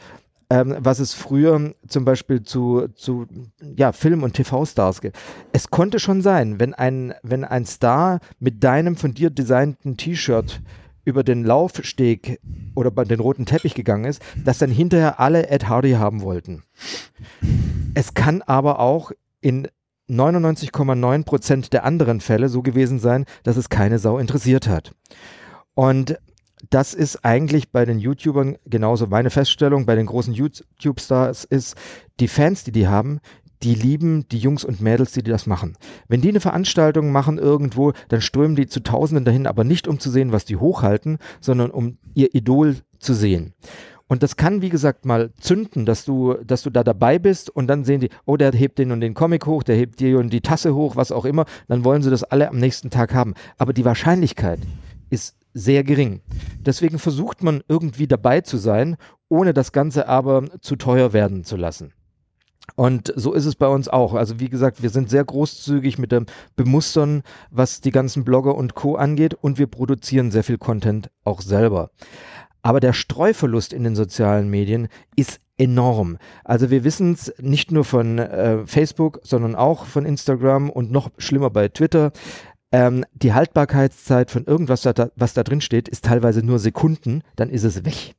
ähm, was es früher zum Beispiel zu, zu ja, Film- und TV-Stars gibt. Es konnte schon sein, wenn ein, wenn ein Star mit deinem von dir designten T-Shirt über den Laufsteg oder bei den roten Teppich gegangen ist, dass dann hinterher alle Ed Hardy haben wollten. Es kann aber auch in 99,9 Prozent der anderen Fälle so gewesen sein, dass es keine Sau interessiert hat. Und das ist eigentlich bei den YouTubern genauso meine Feststellung, bei den großen YouTube-Stars ist, die Fans, die die haben, die lieben die Jungs und Mädels, die, das machen. Wenn die eine Veranstaltung machen irgendwo, dann strömen die zu Tausenden dahin, aber nicht um zu sehen, was die hochhalten, sondern um ihr Idol zu sehen. Und das kann, wie gesagt, mal zünden, dass du, dass du da dabei bist und dann sehen die, oh, der hebt den und den Comic hoch, der hebt die und die Tasse hoch, was auch immer. Dann wollen sie das alle am nächsten Tag haben. Aber die Wahrscheinlichkeit ist sehr gering. Deswegen versucht man irgendwie dabei zu sein, ohne das Ganze aber zu teuer werden zu lassen. Und so ist es bei uns auch. Also wie gesagt, wir sind sehr großzügig mit dem Bemustern, was die ganzen Blogger und Co angeht und wir produzieren sehr viel Content auch selber. Aber der Streuverlust in den sozialen Medien ist enorm. Also wir wissen es nicht nur von äh, Facebook, sondern auch von Instagram und noch schlimmer bei Twitter. Ähm, die Haltbarkeitszeit von irgendwas, da, was da drin steht, ist teilweise nur Sekunden, dann ist es weg.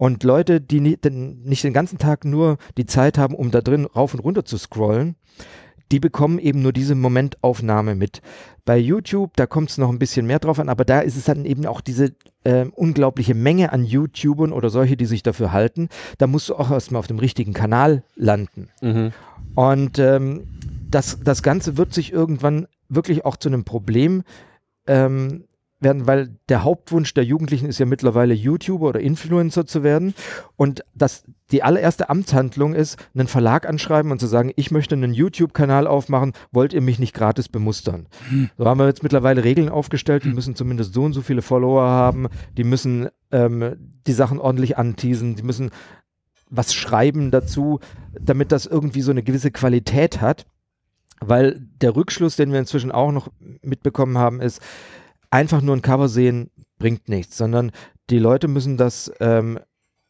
Und Leute, die den, nicht den ganzen Tag nur die Zeit haben, um da drin rauf und runter zu scrollen, die bekommen eben nur diese Momentaufnahme mit. Bei YouTube, da kommt es noch ein bisschen mehr drauf an, aber da ist es dann eben auch diese äh, unglaubliche Menge an YouTubern oder solche, die sich dafür halten. Da musst du auch erstmal auf dem richtigen Kanal landen. Mhm. Und ähm, das, das Ganze wird sich irgendwann wirklich auch zu einem Problem ähm, werden, weil der Hauptwunsch der Jugendlichen ist ja mittlerweile YouTuber oder Influencer zu werden und das die allererste Amtshandlung ist, einen Verlag anschreiben und zu sagen, ich möchte einen YouTube-Kanal aufmachen, wollt ihr mich nicht gratis bemustern? Hm. So haben wir jetzt mittlerweile Regeln aufgestellt, die hm. müssen zumindest so und so viele Follower haben, die müssen ähm, die Sachen ordentlich anteasen, die müssen was schreiben dazu, damit das irgendwie so eine gewisse Qualität hat. Weil der Rückschluss, den wir inzwischen auch noch mitbekommen haben, ist, einfach nur ein Cover sehen bringt nichts, sondern die Leute müssen das, ähm,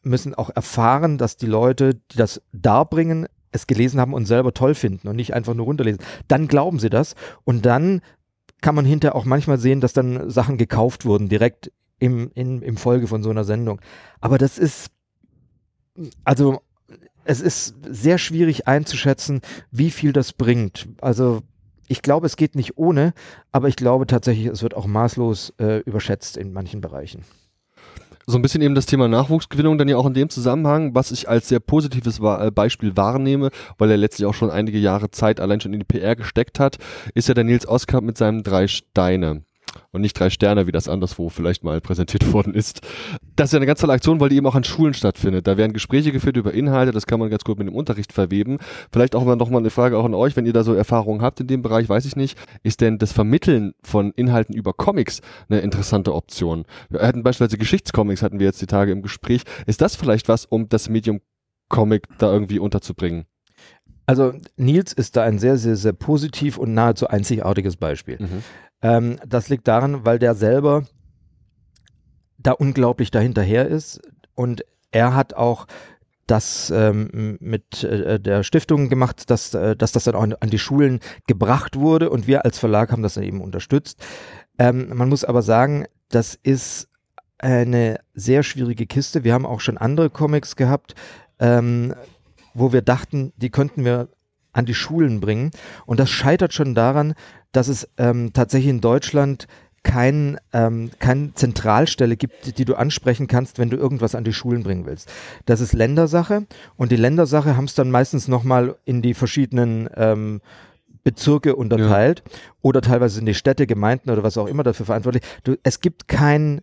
müssen auch erfahren, dass die Leute, die das darbringen, es gelesen haben und selber toll finden und nicht einfach nur runterlesen. Dann glauben sie das und dann kann man hinterher auch manchmal sehen, dass dann Sachen gekauft wurden, direkt im, in, im Folge von so einer Sendung. Aber das ist, also es ist sehr schwierig einzuschätzen, wie viel das bringt. Also ich glaube, es geht nicht ohne, aber ich glaube tatsächlich, es wird auch maßlos äh, überschätzt in manchen Bereichen. So ein bisschen eben das Thema Nachwuchsgewinnung dann ja auch in dem Zusammenhang, was ich als sehr positives äh, Beispiel wahrnehme, weil er letztlich auch schon einige Jahre Zeit allein schon in die PR gesteckt hat, ist ja der Nils Oskar mit seinem Drei Steine und nicht drei Sterne, wie das anderswo vielleicht mal präsentiert worden ist. Das ist ja eine ganz tolle Aktion, weil die eben auch an Schulen stattfindet. Da werden Gespräche geführt über Inhalte, das kann man ganz gut mit dem Unterricht verweben. Vielleicht auch mal noch mal eine Frage auch an euch, wenn ihr da so Erfahrungen habt in dem Bereich, weiß ich nicht. Ist denn das Vermitteln von Inhalten über Comics eine interessante Option? Wir hatten beispielsweise Geschichtscomics, hatten wir jetzt die Tage im Gespräch. Ist das vielleicht was, um das Medium Comic da irgendwie unterzubringen? Also Nils ist da ein sehr, sehr, sehr positiv und nahezu einzigartiges Beispiel. Mhm. Ähm, das liegt daran, weil der selber da unglaublich dahinterher ist und er hat auch das ähm, mit äh, der Stiftung gemacht, dass, äh, dass das dann auch an, an die Schulen gebracht wurde und wir als Verlag haben das dann eben unterstützt. Ähm, man muss aber sagen, das ist eine sehr schwierige Kiste. Wir haben auch schon andere Comics gehabt, ähm, wo wir dachten, die könnten wir an die Schulen bringen. Und das scheitert schon daran, dass es ähm, tatsächlich in Deutschland kein, ähm, keine Zentralstelle gibt, die du ansprechen kannst, wenn du irgendwas an die Schulen bringen willst. Das ist Ländersache und die Ländersache haben es dann meistens nochmal in die verschiedenen ähm, Bezirke unterteilt ja. oder teilweise sind die Städte, Gemeinden oder was auch immer dafür verantwortlich. Du, es gibt keinen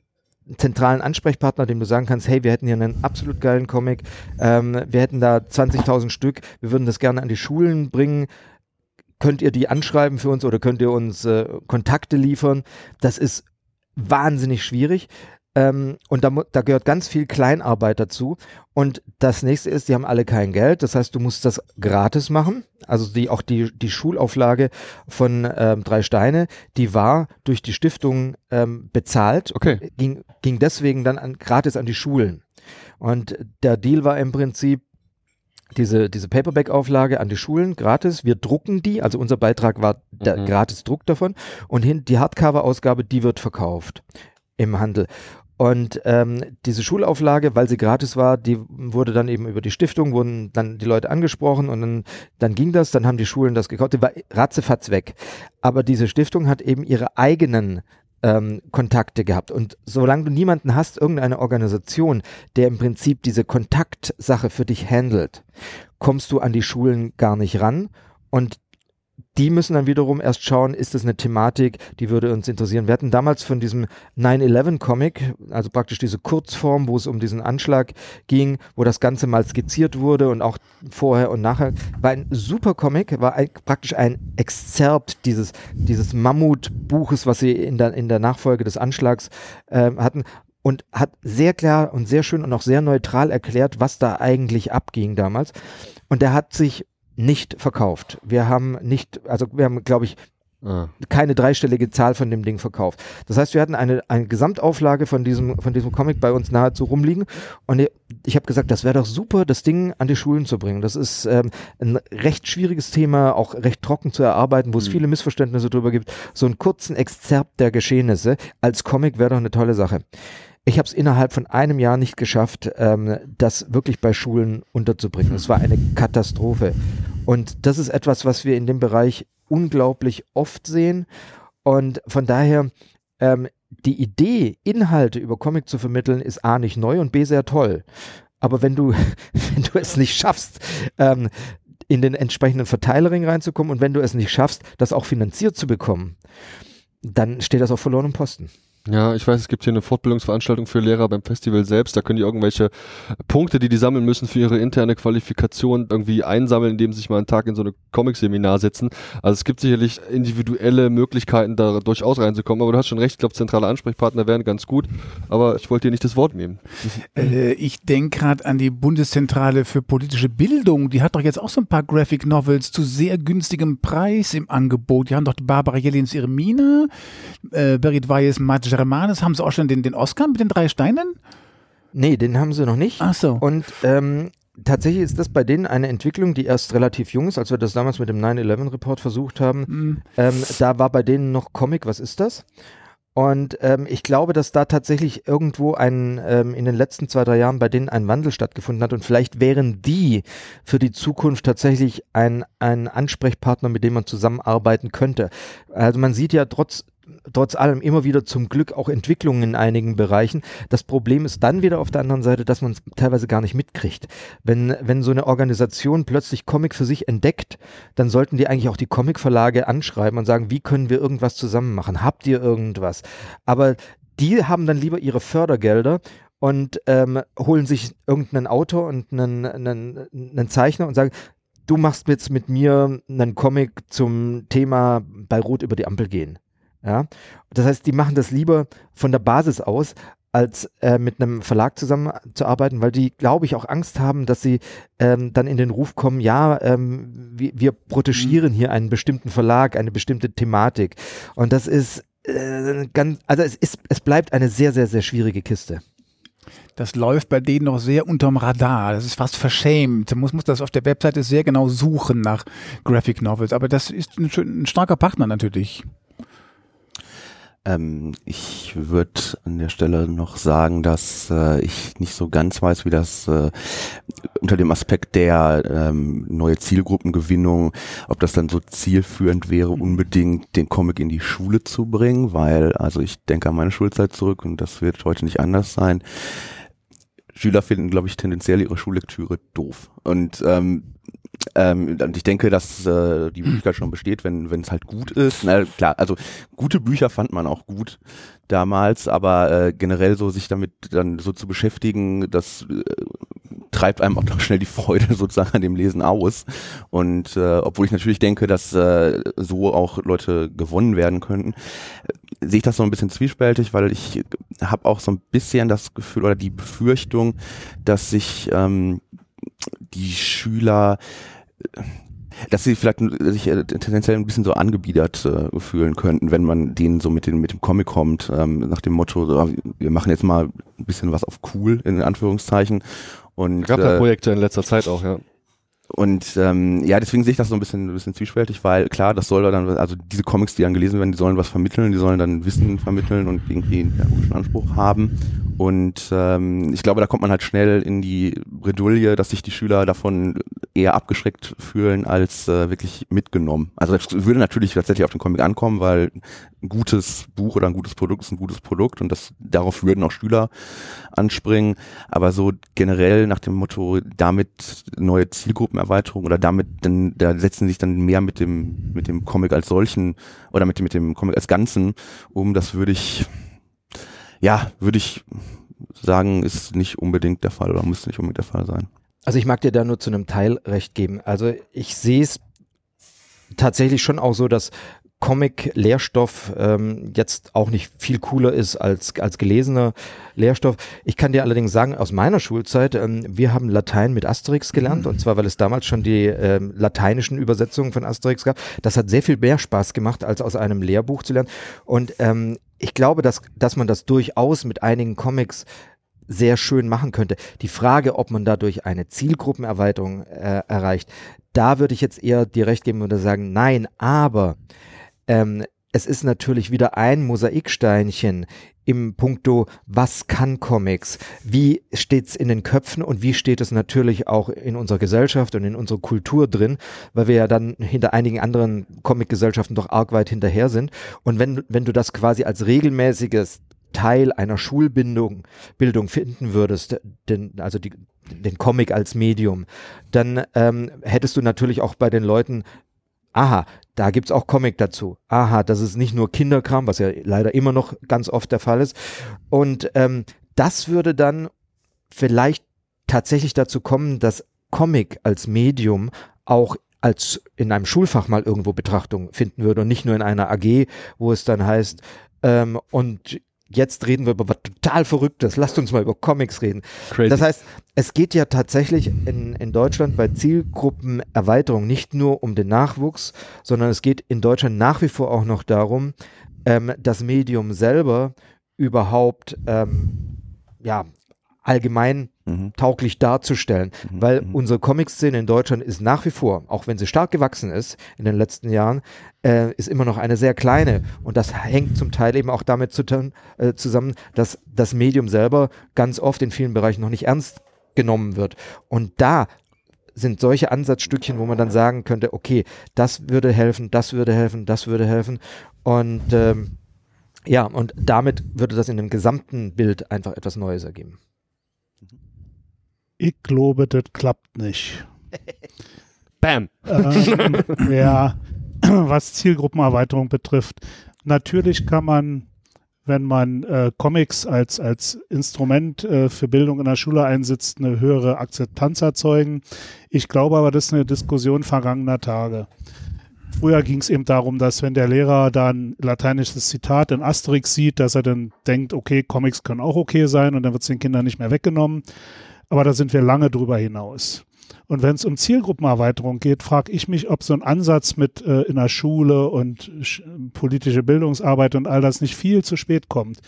zentralen Ansprechpartner, dem du sagen kannst, hey, wir hätten hier einen absolut geilen Comic, ähm, wir hätten da 20.000 Stück, wir würden das gerne an die Schulen bringen, könnt ihr die anschreiben für uns oder könnt ihr uns äh, Kontakte liefern? Das ist wahnsinnig schwierig. Ähm, und da, da gehört ganz viel Kleinarbeit dazu. Und das nächste ist, die haben alle kein Geld. Das heißt, du musst das gratis machen. Also die, auch die, die Schulauflage von ähm, Drei Steine, die war durch die Stiftung ähm, bezahlt. Okay. Ging, ging deswegen dann an, gratis an die Schulen. Und der Deal war im Prinzip, diese, diese Paperback-Auflage an die Schulen gratis. Wir drucken die, also unser Beitrag war der mhm. gratis Druck davon. Und hin, die Hardcover-Ausgabe, die wird verkauft im Handel. Und ähm, diese Schulauflage, weil sie gratis war, die wurde dann eben über die Stiftung, wurden dann die Leute angesprochen und dann, dann ging das, dann haben die Schulen das gekauft, die war ratzefatz weg. Aber diese Stiftung hat eben ihre eigenen ähm, Kontakte gehabt. Und solange du niemanden hast, irgendeine Organisation, der im Prinzip diese Kontaktsache für dich handelt, kommst du an die Schulen gar nicht ran. Und die müssen dann wiederum erst schauen, ist das eine Thematik, die würde uns interessieren. Wir hatten damals von diesem 9-11-Comic, also praktisch diese Kurzform, wo es um diesen Anschlag ging, wo das Ganze mal skizziert wurde und auch vorher und nachher, war ein super Comic, war ein, praktisch ein Exzerpt dieses, dieses Mammutbuches, was sie in der, in der Nachfolge des Anschlags äh, hatten und hat sehr klar und sehr schön und auch sehr neutral erklärt, was da eigentlich abging damals. Und der hat sich nicht verkauft. Wir haben nicht, also wir haben, glaube ich, ah. keine dreistellige Zahl von dem Ding verkauft. Das heißt, wir hatten eine, eine Gesamtauflage von diesem, von diesem Comic bei uns nahezu rumliegen und ich habe gesagt, das wäre doch super, das Ding an die Schulen zu bringen. Das ist ähm, ein recht schwieriges Thema, auch recht trocken zu erarbeiten, wo es mhm. viele Missverständnisse drüber gibt. So einen kurzen Exzerpt der Geschehnisse als Comic wäre doch eine tolle Sache. Ich habe es innerhalb von einem Jahr nicht geschafft, ähm, das wirklich bei Schulen unterzubringen. Es war eine Katastrophe. Und das ist etwas, was wir in dem Bereich unglaublich oft sehen. Und von daher, ähm, die Idee, Inhalte über Comic zu vermitteln, ist A nicht neu und B sehr toll. Aber wenn du, wenn du es nicht schaffst, ähm, in den entsprechenden Verteilerring reinzukommen und wenn du es nicht schaffst, das auch finanziert zu bekommen, dann steht das auf verlorenem Posten. Ja, ich weiß, es gibt hier eine Fortbildungsveranstaltung für Lehrer beim Festival selbst. Da können die irgendwelche Punkte, die die sammeln müssen für ihre interne Qualifikation, irgendwie einsammeln, indem sie sich mal einen Tag in so eine Comic-Seminar setzen. Also es gibt sicherlich individuelle Möglichkeiten, da durchaus reinzukommen. Aber du hast schon recht, ich glaube, zentrale Ansprechpartner wären ganz gut. Aber ich wollte dir nicht das Wort nehmen. Äh, ich denke gerade an die Bundeszentrale für politische Bildung. Die hat doch jetzt auch so ein paar Graphic Novels zu sehr günstigem Preis im Angebot. Die haben doch die Barbara Jelins Irmina, äh, Berit Weiss, Madja Germanes, haben sie auch schon den, den Oscar mit den drei Steinen? Nee, den haben sie noch nicht. Ach so. Und ähm, tatsächlich ist das bei denen eine Entwicklung, die erst relativ jung ist, als wir das damals mit dem 9-11-Report versucht haben. Mhm. Ähm, da war bei denen noch Comic, was ist das? Und ähm, ich glaube, dass da tatsächlich irgendwo ein, ähm, in den letzten zwei, drei Jahren bei denen ein Wandel stattgefunden hat. Und vielleicht wären die für die Zukunft tatsächlich ein, ein Ansprechpartner, mit dem man zusammenarbeiten könnte. Also man sieht ja trotz trotz allem immer wieder zum Glück auch Entwicklungen in einigen Bereichen. Das Problem ist dann wieder auf der anderen Seite, dass man es teilweise gar nicht mitkriegt. Wenn, wenn so eine Organisation plötzlich Comic für sich entdeckt, dann sollten die eigentlich auch die Comic-Verlage anschreiben und sagen, wie können wir irgendwas zusammen machen? Habt ihr irgendwas? Aber die haben dann lieber ihre Fördergelder und ähm, holen sich irgendeinen Autor und einen, einen, einen Zeichner und sagen, du machst jetzt mit mir einen Comic zum Thema bei Rot über die Ampel gehen. Ja? Das heißt, die machen das lieber von der Basis aus, als äh, mit einem Verlag zusammenzuarbeiten, weil die, glaube ich, auch Angst haben, dass sie ähm, dann in den Ruf kommen, ja, ähm, wir, wir protegieren mhm. hier einen bestimmten Verlag, eine bestimmte Thematik. Und das ist äh, ganz, also es ist, es bleibt eine sehr, sehr, sehr schwierige Kiste. Das läuft bei denen noch sehr unterm Radar. Das ist fast verschämt. Man muss, muss das auf der Webseite sehr genau suchen nach Graphic Novels. Aber das ist ein, ein starker Partner natürlich. Ähm, ich würde an der Stelle noch sagen, dass äh, ich nicht so ganz weiß, wie das äh, unter dem Aspekt der ähm, neue Zielgruppengewinnung, ob das dann so zielführend wäre, unbedingt den Comic in die Schule zu bringen, weil, also ich denke an meine Schulzeit zurück und das wird heute nicht anders sein. Schüler finden, glaube ich, tendenziell ihre Schullektüre doof. Und ähm, ähm, und ich denke, dass äh, die Möglichkeit schon besteht, wenn wenn es halt gut ist. Na klar, also gute Bücher fand man auch gut damals, aber äh, generell so sich damit dann so zu beschäftigen, das äh, treibt einem auch noch schnell die Freude sozusagen an dem Lesen aus. Und äh, obwohl ich natürlich denke, dass äh, so auch Leute gewonnen werden könnten, sehe ich das so ein bisschen zwiespältig, weil ich habe auch so ein bisschen das Gefühl oder die Befürchtung, dass sich ähm, die Schüler dass sie vielleicht sich äh, tendenziell ein bisschen so angebiedert äh, fühlen könnten, wenn man denen so mit, den, mit dem Comic kommt, ähm, nach dem Motto, so, wir machen jetzt mal ein bisschen was auf cool, in Anführungszeichen. Und, Gab da äh, Projekte in letzter Zeit auch, ja. Und ähm, ja, deswegen sehe ich das so ein bisschen, ein bisschen zwiespältig, weil klar, das soll dann, also diese Comics, die dann gelesen werden, die sollen was vermitteln, die sollen dann Wissen vermitteln und irgendwie einen pädagogischen Anspruch haben. Und ähm, ich glaube, da kommt man halt schnell in die Bredouille, dass sich die Schüler davon eher abgeschreckt fühlen als äh, wirklich mitgenommen. Also das würde natürlich tatsächlich auf den Comic ankommen, weil ein gutes Buch oder ein gutes Produkt ist ein gutes Produkt und das darauf würden auch Schüler anspringen. Aber so generell nach dem Motto, damit neue Zielgruppenerweiterung oder damit dann, da setzen sich dann mehr mit dem, mit dem Comic als solchen oder mit mit dem Comic als Ganzen um, das würde ich ja, würde ich sagen, ist nicht unbedingt der Fall oder muss nicht unbedingt der Fall sein. Also ich mag dir da nur zu einem Teil recht geben. Also ich sehe es tatsächlich schon auch so, dass Comic-Lehrstoff ähm, jetzt auch nicht viel cooler ist als, als gelesener Lehrstoff. Ich kann dir allerdings sagen, aus meiner Schulzeit, ähm, wir haben Latein mit Asterix gelernt mhm. und zwar, weil es damals schon die ähm, lateinischen Übersetzungen von Asterix gab. Das hat sehr viel mehr Spaß gemacht, als aus einem Lehrbuch zu lernen. Und ähm, ich glaube, dass, dass man das durchaus mit einigen Comics sehr schön machen könnte. Die Frage, ob man dadurch eine Zielgruppenerweiterung äh, erreicht, da würde ich jetzt eher dir recht geben und sagen, nein, aber ähm, es ist natürlich wieder ein Mosaiksteinchen im Punkto, was kann Comics? Wie steht's in den Köpfen und wie steht es natürlich auch in unserer Gesellschaft und in unserer Kultur drin, weil wir ja dann hinter einigen anderen Comic-Gesellschaften doch arg weit hinterher sind. Und wenn, wenn du das quasi als regelmäßiges Teil einer Schulbildung Bildung finden würdest, den, also die, den Comic als Medium, dann ähm, hättest du natürlich auch bei den Leuten aha, da gibt's auch Comic dazu. Aha, das ist nicht nur Kinderkram, was ja leider immer noch ganz oft der Fall ist. Und ähm, das würde dann vielleicht tatsächlich dazu kommen, dass Comic als Medium auch als in einem Schulfach mal irgendwo Betrachtung finden würde und nicht nur in einer AG, wo es dann heißt, ähm, und jetzt reden wir über was total Verrücktes. Lasst uns mal über Comics reden. Crazy. Das heißt, es geht ja tatsächlich in, in Deutschland bei Zielgruppenerweiterung nicht nur um den Nachwuchs, sondern es geht in Deutschland nach wie vor auch noch darum, ähm, das Medium selber überhaupt ähm, ja, allgemein mhm. tauglich darzustellen, mhm. weil mhm. unsere Comic-Szene in Deutschland ist nach wie vor, auch wenn sie stark gewachsen ist in den letzten Jahren, äh, ist immer noch eine sehr kleine und das hängt zum Teil eben auch damit zu äh, zusammen, dass das Medium selber ganz oft in vielen Bereichen noch nicht ernst genommen wird und da sind solche Ansatzstückchen, wo man dann sagen könnte, okay, das würde helfen, das würde helfen, das würde helfen und ähm, ja, und damit würde das in dem gesamten Bild einfach etwas Neues ergeben. Ich glaube, das klappt nicht. Bam. Ähm, ja, was Zielgruppenerweiterung betrifft. Natürlich kann man, wenn man äh, Comics als, als Instrument äh, für Bildung in der Schule einsetzt, eine höhere Akzeptanz erzeugen. Ich glaube aber, das ist eine Diskussion vergangener Tage. Früher ging es eben darum, dass wenn der Lehrer dann lateinisches Zitat in Asterix sieht, dass er dann denkt, okay, Comics können auch okay sein und dann wird es den Kindern nicht mehr weggenommen. Aber da sind wir lange drüber hinaus. Und wenn es um Zielgruppenerweiterung geht, frage ich mich, ob so ein Ansatz mit äh, in der Schule und politische Bildungsarbeit und all das nicht viel zu spät kommt.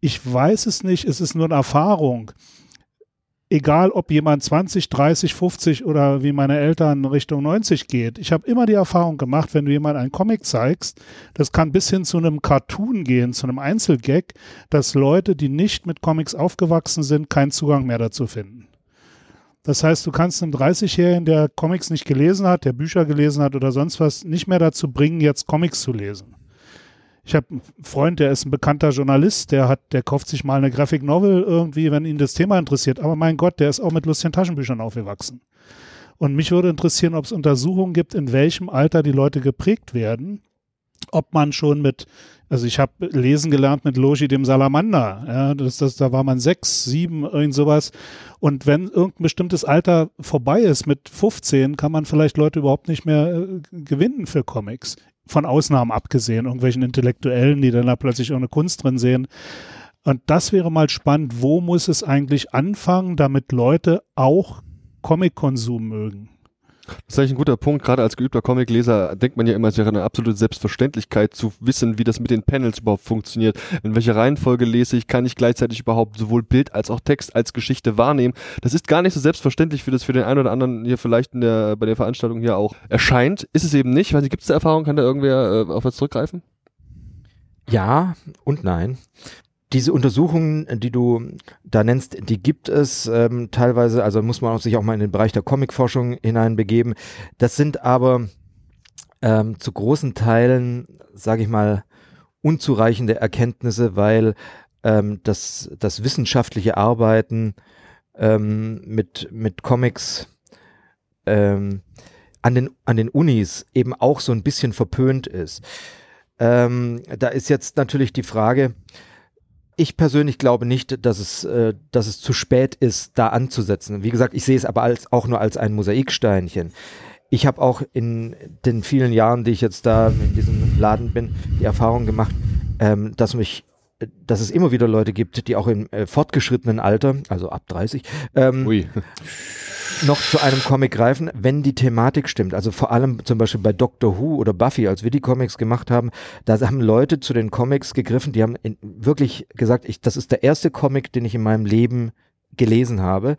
Ich weiß es nicht, es ist nur eine Erfahrung. Egal, ob jemand 20, 30, 50 oder wie meine Eltern Richtung 90 geht. Ich habe immer die Erfahrung gemacht, wenn du jemand einen Comic zeigst, das kann bis hin zu einem Cartoon gehen, zu einem Einzelgag, dass Leute, die nicht mit Comics aufgewachsen sind, keinen Zugang mehr dazu finden. Das heißt, du kannst einen 30-Jährigen, der Comics nicht gelesen hat, der Bücher gelesen hat oder sonst was, nicht mehr dazu bringen, jetzt Comics zu lesen. Ich habe einen Freund, der ist ein bekannter Journalist, der hat, der kauft sich mal eine Graphic Novel irgendwie, wenn ihn das Thema interessiert. Aber mein Gott, der ist auch mit lustigen Taschenbüchern aufgewachsen. Und mich würde interessieren, ob es Untersuchungen gibt, in welchem Alter die Leute geprägt werden. Ob man schon mit, also ich habe lesen gelernt mit Logi dem Salamander. Ja, das, das, da war man sechs, sieben, irgend sowas. Und wenn irgendein bestimmtes Alter vorbei ist, mit 15, kann man vielleicht Leute überhaupt nicht mehr äh, gewinnen für Comics von Ausnahmen abgesehen, irgendwelchen Intellektuellen, die dann da plötzlich irgendeine Kunst drin sehen. Und das wäre mal spannend, wo muss es eigentlich anfangen, damit Leute auch Comic-Konsum mögen? Das ist eigentlich ein guter Punkt. Gerade als geübter Comicleser denkt man ja immer, es wäre eine absolute Selbstverständlichkeit zu wissen, wie das mit den Panels überhaupt funktioniert. In welcher Reihenfolge lese ich, kann ich gleichzeitig überhaupt sowohl Bild als auch Text als Geschichte wahrnehmen. Das ist gar nicht so selbstverständlich, wie das für den einen oder anderen hier vielleicht in der, bei der Veranstaltung hier auch erscheint. Ist es eben nicht. Gibt es da Erfahrung? Kann da irgendwer äh, auf was zurückgreifen? Ja und nein. Diese Untersuchungen, die du da nennst, die gibt es ähm, teilweise, also muss man sich auch mal in den Bereich der Comicforschung hineinbegeben. Das sind aber ähm, zu großen Teilen, sage ich mal, unzureichende Erkenntnisse, weil ähm, das, das wissenschaftliche Arbeiten ähm, mit, mit Comics ähm, an, den, an den Unis eben auch so ein bisschen verpönt ist. Ähm, da ist jetzt natürlich die Frage, ich persönlich glaube nicht, dass es, äh, dass es zu spät ist, da anzusetzen. Wie gesagt, ich sehe es aber als, auch nur als ein Mosaiksteinchen. Ich habe auch in den vielen Jahren, die ich jetzt da in diesem Laden bin, die Erfahrung gemacht, ähm, dass mich dass es immer wieder Leute gibt, die auch im äh, fortgeschrittenen Alter, also ab 30, ähm, noch zu einem Comic greifen, wenn die Thematik stimmt. Also vor allem zum Beispiel bei Doctor Who oder Buffy, als wir die Comics gemacht haben, da haben Leute zu den Comics gegriffen, die haben wirklich gesagt, ich, das ist der erste Comic, den ich in meinem Leben gelesen habe,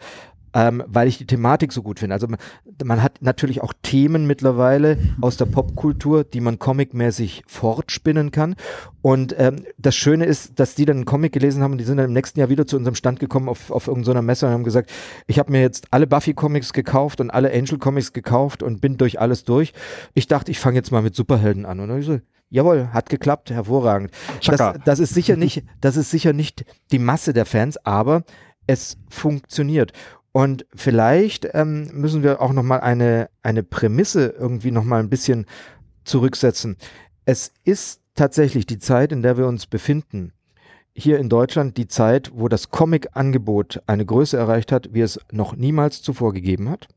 ähm, weil ich die Thematik so gut finde. Also man, man, hat natürlich auch Themen mittlerweile aus der Popkultur, die man comicmäßig fortspinnen kann. Und ähm, das Schöne ist, dass die dann einen Comic gelesen haben und die sind dann im nächsten Jahr wieder zu unserem Stand gekommen auf, auf irgendeiner Messe und haben gesagt, ich habe mir jetzt alle Buffy-Comics gekauft und alle Angel-Comics gekauft und bin durch alles durch. Ich dachte, ich fange jetzt mal mit Superhelden an. Und dann ich so, Jawohl, hat geklappt, hervorragend. Das, das, ist sicher nicht, das ist sicher nicht die Masse der Fans, aber es funktioniert. Und vielleicht ähm, müssen wir auch nochmal eine, eine Prämisse irgendwie nochmal ein bisschen zurücksetzen. Es ist tatsächlich die Zeit, in der wir uns befinden. Hier in Deutschland die Zeit, wo das Comic-Angebot eine Größe erreicht hat, wie es noch niemals zuvor gegeben hat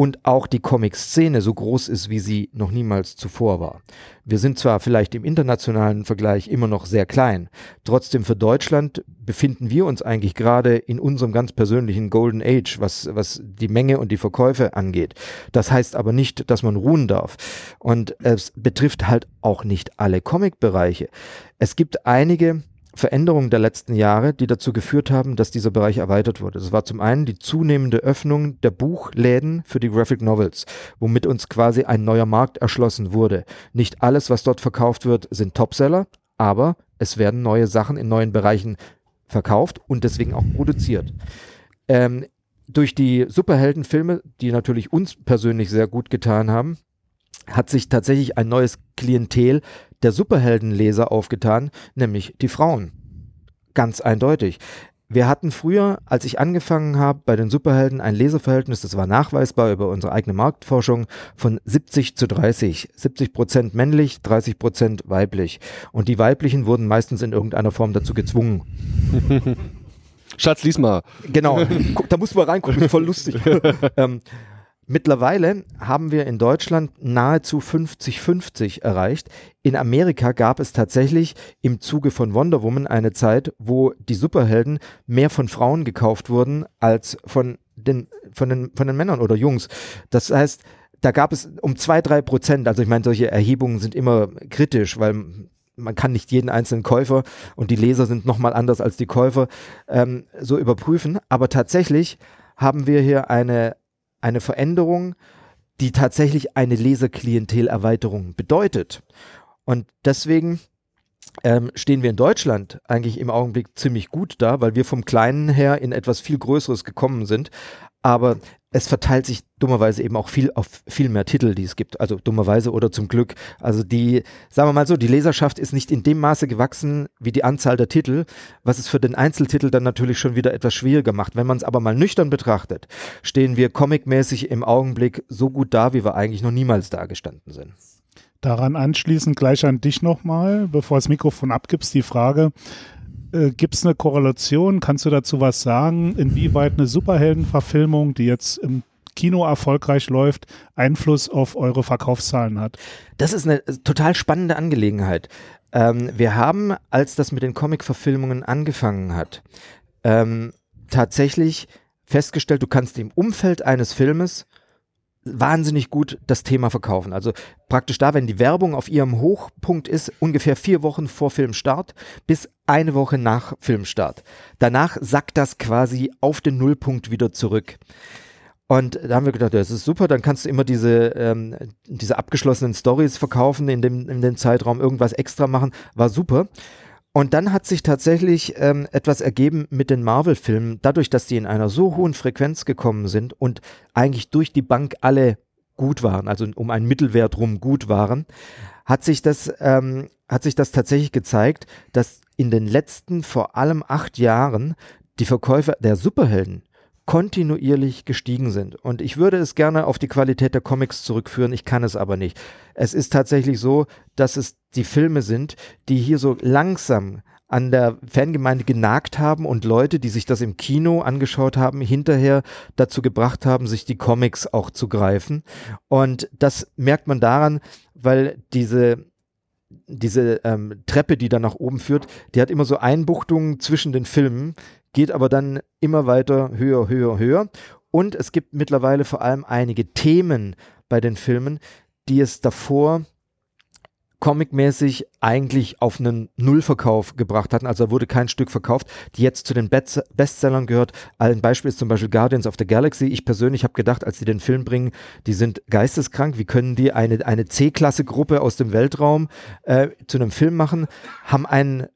und auch die Comic-Szene so groß ist, wie sie noch niemals zuvor war. Wir sind zwar vielleicht im internationalen Vergleich immer noch sehr klein, trotzdem für Deutschland befinden wir uns eigentlich gerade in unserem ganz persönlichen Golden Age, was, was die Menge und die Verkäufe angeht. Das heißt aber nicht, dass man ruhen darf. Und es betrifft halt auch nicht alle Comic-Bereiche. Es gibt einige Veränderungen der letzten Jahre, die dazu geführt haben, dass dieser Bereich erweitert wurde. Es war zum einen die zunehmende Öffnung der Buchläden für die Graphic Novels, womit uns quasi ein neuer Markt erschlossen wurde. Nicht alles, was dort verkauft wird, sind Topseller, aber es werden neue Sachen in neuen Bereichen verkauft und deswegen auch produziert. Ähm, durch die Superheldenfilme, die natürlich uns persönlich sehr gut getan haben, hat sich tatsächlich ein neues Klientel der Superheldenleser aufgetan, nämlich die Frauen. Ganz eindeutig. Wir hatten früher, als ich angefangen habe, bei den Superhelden ein Leserverhältnis, das war nachweisbar über unsere eigene Marktforschung, von 70 zu 30. 70 Prozent männlich, 30 Prozent weiblich. Und die weiblichen wurden meistens in irgendeiner Form dazu gezwungen. Schatz, lies mal. Genau, da musst du mal reingucken, voll lustig. ähm, Mittlerweile haben wir in Deutschland nahezu 50-50 erreicht. In Amerika gab es tatsächlich im Zuge von Wonder Woman eine Zeit, wo die Superhelden mehr von Frauen gekauft wurden als von den, von den, von den Männern oder Jungs. Das heißt, da gab es um zwei, drei Prozent, also ich meine, solche Erhebungen sind immer kritisch, weil man kann nicht jeden einzelnen Käufer und die Leser sind nochmal anders als die Käufer ähm, so überprüfen. Aber tatsächlich haben wir hier eine, eine Veränderung, die tatsächlich eine Leserklientelerweiterung bedeutet. Und deswegen ähm, stehen wir in Deutschland eigentlich im Augenblick ziemlich gut da, weil wir vom Kleinen her in etwas viel Größeres gekommen sind. Aber es verteilt sich dummerweise eben auch viel auf viel mehr Titel, die es gibt. Also dummerweise oder zum Glück. Also die, sagen wir mal so, die Leserschaft ist nicht in dem Maße gewachsen wie die Anzahl der Titel, was es für den Einzeltitel dann natürlich schon wieder etwas schwieriger macht. Wenn man es aber mal nüchtern betrachtet, stehen wir comicmäßig im Augenblick so gut da, wie wir eigentlich noch niemals da gestanden sind. Daran anschließend gleich an dich nochmal, bevor das Mikrofon abgibst, die Frage, äh, Gibt es eine Korrelation? Kannst du dazu was sagen? Inwieweit eine Superheldenverfilmung, die jetzt im Kino erfolgreich läuft, Einfluss auf eure Verkaufszahlen hat? Das ist eine total spannende Angelegenheit. Ähm, wir haben, als das mit den Comic-Verfilmungen angefangen hat, ähm, tatsächlich festgestellt, du kannst im Umfeld eines Filmes wahnsinnig gut das Thema verkaufen. Also praktisch da, wenn die Werbung auf ihrem Hochpunkt ist, ungefähr vier Wochen vor Filmstart bis eine Woche nach Filmstart. Danach sackt das quasi auf den Nullpunkt wieder zurück. Und da haben wir gedacht, das ist super, dann kannst du immer diese, ähm, diese abgeschlossenen Stories verkaufen, in dem, in dem Zeitraum irgendwas extra machen, war super. Und dann hat sich tatsächlich ähm, etwas ergeben mit den Marvel-Filmen, dadurch, dass die in einer so hohen Frequenz gekommen sind und eigentlich durch die Bank alle gut waren, also um einen Mittelwert rum gut waren, hat sich das, ähm, hat sich das tatsächlich gezeigt, dass in den letzten vor allem acht Jahren die Verkäufer der Superhelden kontinuierlich gestiegen sind. Und ich würde es gerne auf die Qualität der Comics zurückführen, ich kann es aber nicht. Es ist tatsächlich so, dass es die Filme sind, die hier so langsam an der Fangemeinde genagt haben und Leute, die sich das im Kino angeschaut haben, hinterher dazu gebracht haben, sich die Comics auch zu greifen. Und das merkt man daran, weil diese diese ähm, Treppe, die da nach oben führt, die hat immer so Einbuchtungen zwischen den Filmen, geht aber dann immer weiter höher, höher, höher. Und es gibt mittlerweile vor allem einige Themen bei den Filmen, die es davor comicmäßig eigentlich auf einen Nullverkauf gebracht hatten. Also wurde kein Stück verkauft, die jetzt zu den Bestsellern gehört. Ein Beispiel ist zum Beispiel Guardians of the Galaxy. Ich persönlich habe gedacht, als sie den Film bringen, die sind geisteskrank. Wie können die eine, eine C-Klasse-Gruppe aus dem Weltraum äh, zu einem Film machen? Haben einen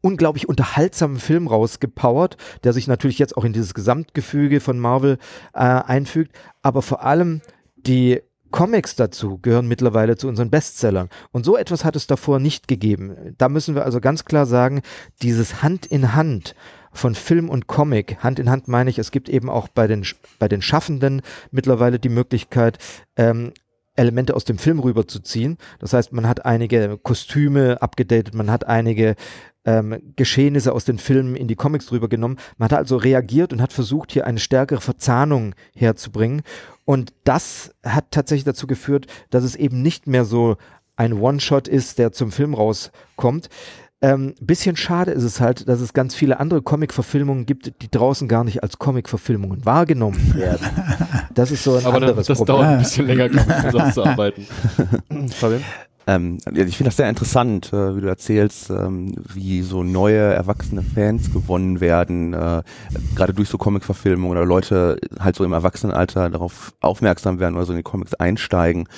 unglaublich unterhaltsamen Film rausgepowert, der sich natürlich jetzt auch in dieses Gesamtgefüge von Marvel äh, einfügt, aber vor allem die Comics dazu gehören mittlerweile zu unseren Bestsellern. Und so etwas hat es davor nicht gegeben. Da müssen wir also ganz klar sagen, dieses Hand in Hand von Film und Comic, Hand in Hand meine ich, es gibt eben auch bei den, bei den Schaffenden mittlerweile die Möglichkeit, ähm, Elemente aus dem Film rüberzuziehen. Das heißt, man hat einige Kostüme abgedatet, man hat einige ähm, Geschehnisse aus den Filmen in die Comics drüber genommen. Man hat also reagiert und hat versucht, hier eine stärkere Verzahnung herzubringen. Und das hat tatsächlich dazu geführt, dass es eben nicht mehr so ein One-Shot ist, der zum Film rauskommt. Ähm, bisschen schade ist es halt, dass es ganz viele andere Comic-Verfilmungen gibt, die draußen gar nicht als Comic-Verfilmungen wahrgenommen werden. Das ist so ein Aber anderes das, das Problem. dauert ein bisschen länger, Comics zu arbeiten. Fabian? Ähm, ich finde das sehr interessant, äh, wie du erzählst, ähm, wie so neue erwachsene Fans gewonnen werden, äh, gerade durch so Comic-Verfilmungen oder Leute halt so im Erwachsenenalter darauf aufmerksam werden oder so in die Comics einsteigen,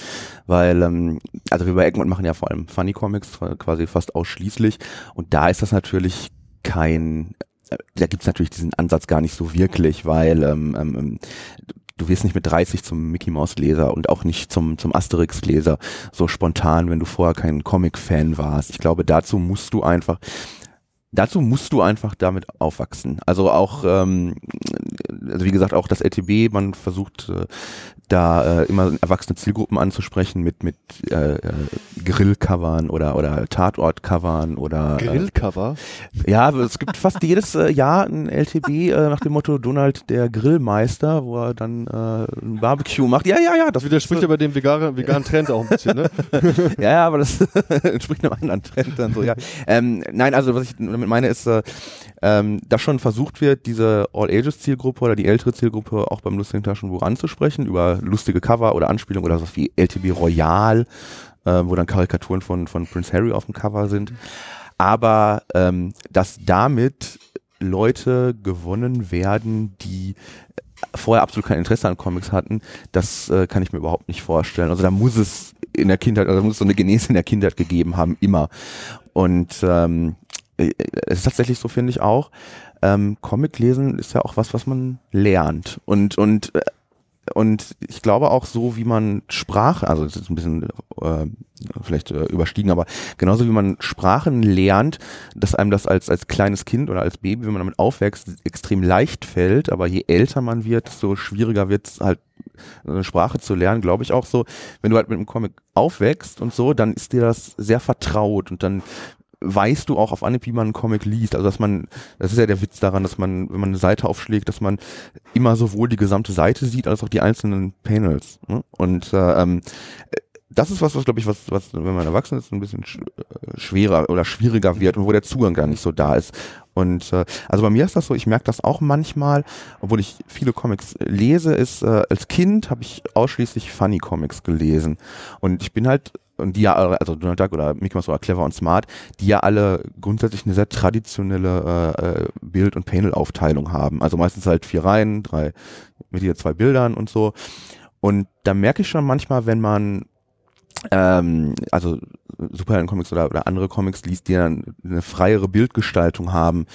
weil, ähm, also wir bei Egmont machen ja vor allem Funny Comics, quasi fast ausschließlich. Und da ist das natürlich kein äh, da gibt's natürlich diesen Ansatz gar nicht so wirklich, weil ähm, ähm, du wirst nicht mit 30 zum Mickey Mouse Leser und auch nicht zum, zum Asterix Leser so spontan, wenn du vorher kein Comic-Fan warst. Ich glaube, dazu musst du einfach, dazu musst du einfach damit aufwachsen. Also auch, ähm, also wie gesagt, auch das LTB, man versucht äh, da äh, immer erwachsene Zielgruppen anzusprechen mit mit äh, äh Grillcovern oder oder Tatortcovern oder äh, Grillcover. Äh, ja, es gibt fast jedes äh, Jahr ein LTB äh, nach dem Motto Donald der Grillmeister, wo er dann äh, ein Barbecue macht. Ja, ja, ja, das widerspricht aber dem veganen, veganen Trend auch ein bisschen, ne? ja, ja, aber das entspricht einem anderen Trend dann so. Ja, ähm, nein, also was ich damit meine ist, äh, ähm, dass schon versucht wird, diese All-Ages-Zielgruppe oder die ältere Zielgruppe auch beim lustigen Taschenbuch anzusprechen, über lustige Cover oder Anspielungen oder so wie LTB Royal äh, wo dann Karikaturen von, von Prince Harry auf dem Cover sind. Aber ähm, dass damit Leute gewonnen werden, die vorher absolut kein Interesse an Comics hatten, das äh, kann ich mir überhaupt nicht vorstellen. Also da muss es in der Kindheit, also da muss es so eine Genese in der Kindheit gegeben haben, immer. Und ähm, äh, es ist tatsächlich so, finde ich auch. Ähm, Comic lesen ist ja auch was, was man lernt. Und, und äh, und ich glaube auch so, wie man Sprache, also das ist ein bisschen äh, vielleicht äh, überstiegen, aber genauso wie man Sprachen lernt, dass einem das als, als kleines Kind oder als Baby, wenn man damit aufwächst, extrem leicht fällt, aber je älter man wird, desto schwieriger wird es halt eine Sprache zu lernen, glaube ich auch so, wenn du halt mit einem Comic aufwächst und so, dann ist dir das sehr vertraut und dann weißt du auch auf Anhieb, wie man einen Comic liest. Also dass man, das ist ja der Witz daran, dass man, wenn man eine Seite aufschlägt, dass man immer sowohl die gesamte Seite sieht, als auch die einzelnen Panels. Ne? Und äh, ähm, das ist was, was glaube ich, was, was, wenn man erwachsen ist, ein bisschen sch äh, schwerer oder schwieriger wird und wo der Zugang gar nicht so da ist. Und äh, also bei mir ist das so, ich merke das auch manchmal, obwohl ich viele Comics lese, ist äh, als Kind habe ich ausschließlich Funny Comics gelesen. Und ich bin halt und die ja, also Donald Duck oder Mickey Mouse oder Clever und Smart, die ja alle grundsätzlich eine sehr traditionelle äh, Bild- und Panel-Aufteilung haben. Also meistens halt vier Reihen, drei mit hier zwei Bildern und so. Und da merke ich schon manchmal, wenn man ähm, also Superhelden-Comics oder, oder andere Comics liest, die dann eine freiere Bildgestaltung haben,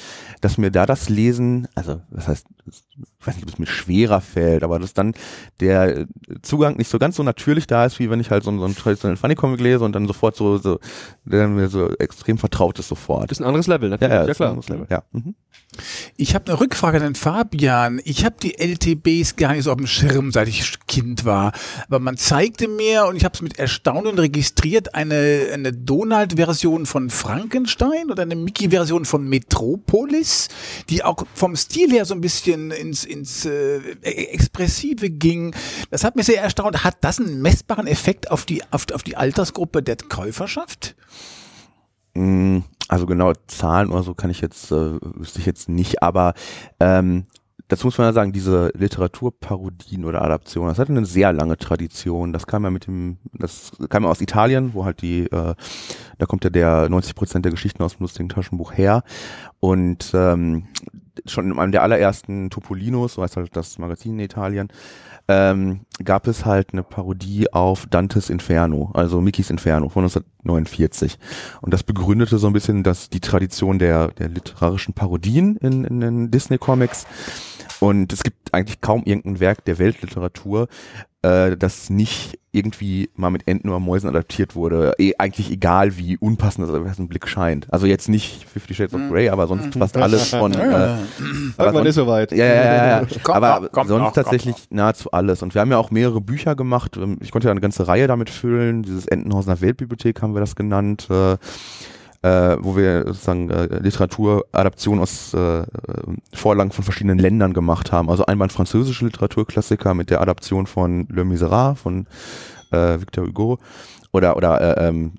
dass mir da das Lesen, also das heißt, ich weiß nicht, ob es mir schwerer fällt, aber dass dann der Zugang nicht so ganz so natürlich da ist, wie wenn ich halt so, so einen traditionellen Funny-Comic lese und dann sofort so, so der mir so extrem vertraut ist sofort. Das ist ein anderes Level, natürlich. Ja, ja, ja klar. Ein anderes Level, ja. Mhm. Ich habe eine Rückfrage an den Fabian. Ich habe die LTBs gar nicht so auf dem Schirm, seit ich Kind war. Aber man zeigte mir, und ich habe es mit Erstaunen registriert, eine, eine Donald-Version von Frankenstein oder eine Mickey-Version von Metropolis, die auch vom Stil her so ein bisschen ins, ins äh, Expressive ging. Das hat mich sehr erstaunt. Hat das einen messbaren Effekt auf die, auf, auf die Altersgruppe der Käuferschaft? Mm, also genau Zahlen oder so kann ich jetzt, äh, wüsste ich jetzt nicht, aber ähm, dazu muss man ja sagen, diese Literaturparodien oder Adaptionen, das hat eine sehr lange Tradition. Das kam ja mit dem, das kam ja aus Italien, wo halt die, äh, da kommt ja der 90 Prozent der Geschichten aus dem lustigen Taschenbuch her. Und ähm, schon in einem der allerersten Topolinos, so heißt halt das Magazin in Italien, ähm, gab es halt eine Parodie auf Dantes Inferno, also Mickeys Inferno von 1949. Und das begründete so ein bisschen, dass die Tradition der, der literarischen Parodien in, in den Disney-Comics und es gibt eigentlich kaum irgendein Werk der Weltliteratur, äh, das nicht irgendwie mal mit Enten oder Mäusen adaptiert wurde. E eigentlich egal, wie unpassend das auf ersten Blick scheint. Also jetzt nicht Fifty Shades of Grey, aber sonst mhm. fast alles von. Äh, Irgendwann ist soweit. Ja, ja, ja. ja. Komm, aber komm, sonst komm, tatsächlich nahezu alles. Und wir haben ja auch mehrere Bücher gemacht. Ich konnte ja eine ganze Reihe damit füllen. Dieses Entenhausener Weltbibliothek haben wir das genannt. Äh, äh, wo wir sozusagen äh, Literaturadaption aus äh, Vorlagen von verschiedenen Ländern gemacht haben. Also einmal ein französische Literaturklassiker mit der Adaption von Le Misérables von äh, Victor Hugo oder oder äh, ähm,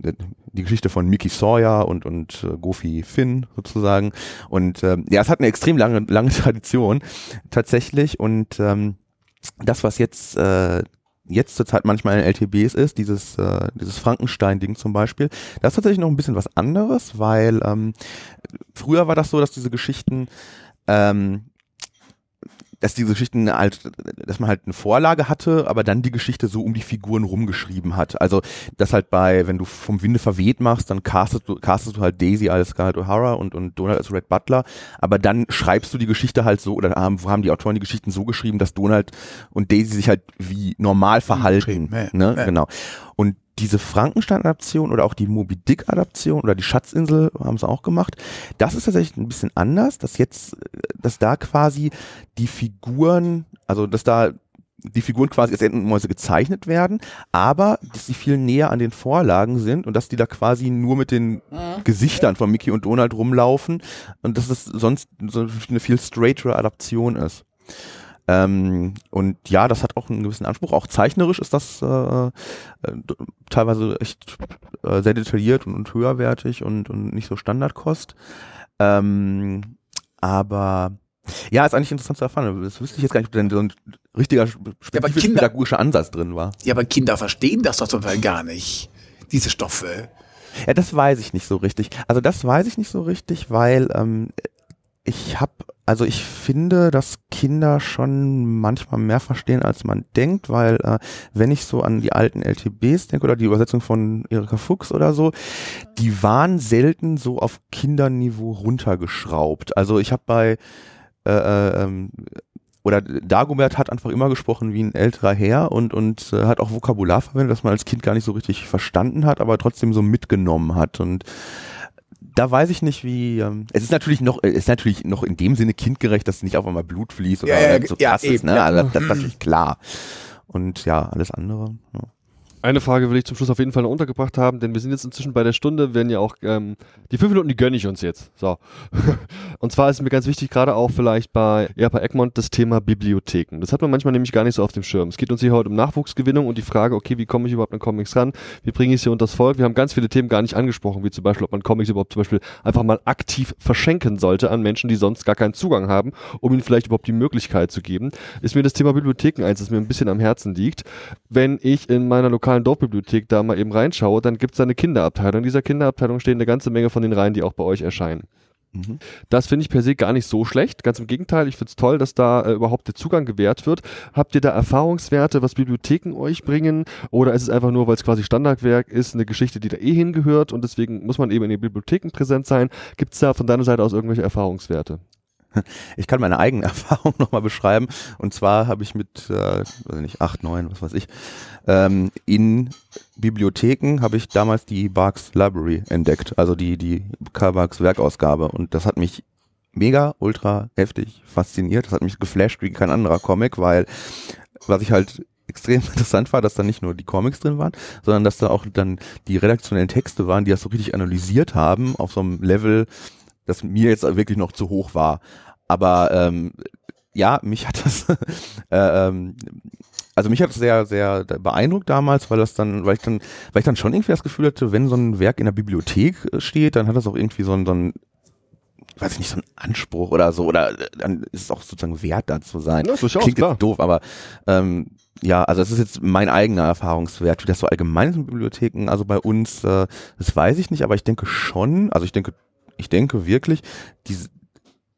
die Geschichte von Mickey Sawyer und und äh, Goofy Finn sozusagen und ähm, ja es hat eine extrem lange lange Tradition tatsächlich und ähm, das was jetzt äh, jetzt zurzeit manchmal in LTBs ist, dieses, äh, dieses Frankenstein-Ding zum Beispiel, das ist tatsächlich noch ein bisschen was anderes, weil ähm, früher war das so, dass diese Geschichten ähm, dass diese Geschichten halt, dass man halt eine Vorlage hatte, aber dann die Geschichte so um die Figuren rumgeschrieben hat. Also das halt bei, wenn du vom Winde verweht machst, dann castest du, castest du halt Daisy als Scarlett O'Hara und, und Donald als Red Butler, aber dann schreibst du die Geschichte halt so, oder haben, haben die Autoren die Geschichten so geschrieben, dass Donald und Daisy sich halt wie normal verhalten. Ja, ne? Ja. Genau. Und diese Frankenstein-Adaption oder auch die Moby Dick-Adaption oder die Schatzinsel haben sie auch gemacht. Das ist tatsächlich ein bisschen anders, dass jetzt, dass da quasi die Figuren, also dass da die Figuren quasi als Entenmäuse gezeichnet werden, aber dass sie viel näher an den Vorlagen sind und dass die da quasi nur mit den mhm. Gesichtern von Mickey und Donald rumlaufen und dass es sonst so eine viel straightere Adaption ist. Ähm, und ja, das hat auch einen gewissen Anspruch. Auch zeichnerisch ist das äh, äh, teilweise echt äh, sehr detailliert und, und höherwertig und, und nicht so Standardkost. Ähm, aber ja, ist eigentlich interessant zu erfahren. Das wüsste ich jetzt gar nicht, ob denn so ein richtiger ja, Kinder, pädagogischer Ansatz drin war. Ja, aber Kinder verstehen das doch zum Teil gar nicht. diese Stoffe? Ja, das weiß ich nicht so richtig. Also das weiß ich nicht so richtig, weil ähm, ich habe, also ich finde, dass Kinder schon manchmal mehr verstehen, als man denkt, weil äh, wenn ich so an die alten LTBs denke oder die Übersetzung von Erika Fuchs oder so, die waren selten so auf Kinderniveau runtergeschraubt. Also ich habe bei äh, äh, ähm, oder Dagobert hat einfach immer gesprochen wie ein älterer Herr und, und äh, hat auch Vokabular verwendet, das man als Kind gar nicht so richtig verstanden hat, aber trotzdem so mitgenommen hat. Und da weiß ich nicht, wie. Ähm, es ist natürlich noch, es ist natürlich noch in dem Sinne kindgerecht, dass nicht auf einmal Blut fließt oder, Ja, oder so ja, krass ist, eben, ne? ja. Also das, das ist natürlich klar. Und ja, alles andere. Ja. Eine Frage will ich zum Schluss auf jeden Fall noch untergebracht haben, denn wir sind jetzt inzwischen bei der Stunde, werden ja auch, ähm, die fünf Minuten, die gönne ich uns jetzt. So. Und zwar ist mir ganz wichtig, gerade auch vielleicht bei, ja, bei Egmont das Thema Bibliotheken. Das hat man manchmal nämlich gar nicht so auf dem Schirm. Es geht uns hier heute um Nachwuchsgewinnung und die Frage, okay, wie komme ich überhaupt an Comics ran? Wie bringe ich sie unter das Volk? Wir haben ganz viele Themen gar nicht angesprochen, wie zum Beispiel, ob man Comics überhaupt zum Beispiel einfach mal aktiv verschenken sollte an Menschen, die sonst gar keinen Zugang haben, um ihnen vielleicht überhaupt die Möglichkeit zu geben. Ist mir das Thema Bibliotheken eins, das mir ein bisschen am Herzen liegt. Wenn ich in meiner lokalen Dorfbibliothek da mal eben reinschaue, dann gibt es da eine Kinderabteilung. In dieser Kinderabteilung stehen eine ganze Menge von den Reihen, die auch bei euch erscheinen. Mhm. Das finde ich per se gar nicht so schlecht. Ganz im Gegenteil, ich finde es toll, dass da äh, überhaupt der Zugang gewährt wird. Habt ihr da Erfahrungswerte, was Bibliotheken euch bringen? Oder ist es einfach nur, weil es quasi Standardwerk ist, eine Geschichte, die da eh hingehört und deswegen muss man eben in den Bibliotheken präsent sein? Gibt es da von deiner Seite aus irgendwelche Erfahrungswerte? Ich kann meine eigene Erfahrung nochmal beschreiben. Und zwar habe ich mit, äh, weiß nicht, acht, neun, was weiß ich, ähm, in Bibliotheken habe ich damals die Barks Library entdeckt, also die, die Karl Barks Werkausgabe. Und das hat mich mega, ultra heftig fasziniert. Das hat mich geflasht wie kein anderer Comic, weil was ich halt extrem interessant war, dass da nicht nur die Comics drin waren, sondern dass da auch dann die redaktionellen Texte waren, die das so richtig analysiert haben auf so einem Level, das mir jetzt wirklich noch zu hoch war. Aber ähm, ja, mich hat das, äh, ähm, also mich hat es sehr, sehr beeindruckt damals, weil das dann, weil ich dann, weil ich dann schon irgendwie das Gefühl hatte, wenn so ein Werk in der Bibliothek äh, steht, dann hat das auch irgendwie so ein, so ein weiß ich nicht, so ein Anspruch oder so, oder äh, dann ist es auch sozusagen wert, da zu sein. Ja, durchaus, Klingt jetzt doof, aber ähm, ja, also das ist jetzt mein eigener Erfahrungswert. Wie das so allgemein ist in Bibliotheken, also bei uns, äh, das weiß ich nicht, aber ich denke schon, also ich denke, ich denke wirklich, diese,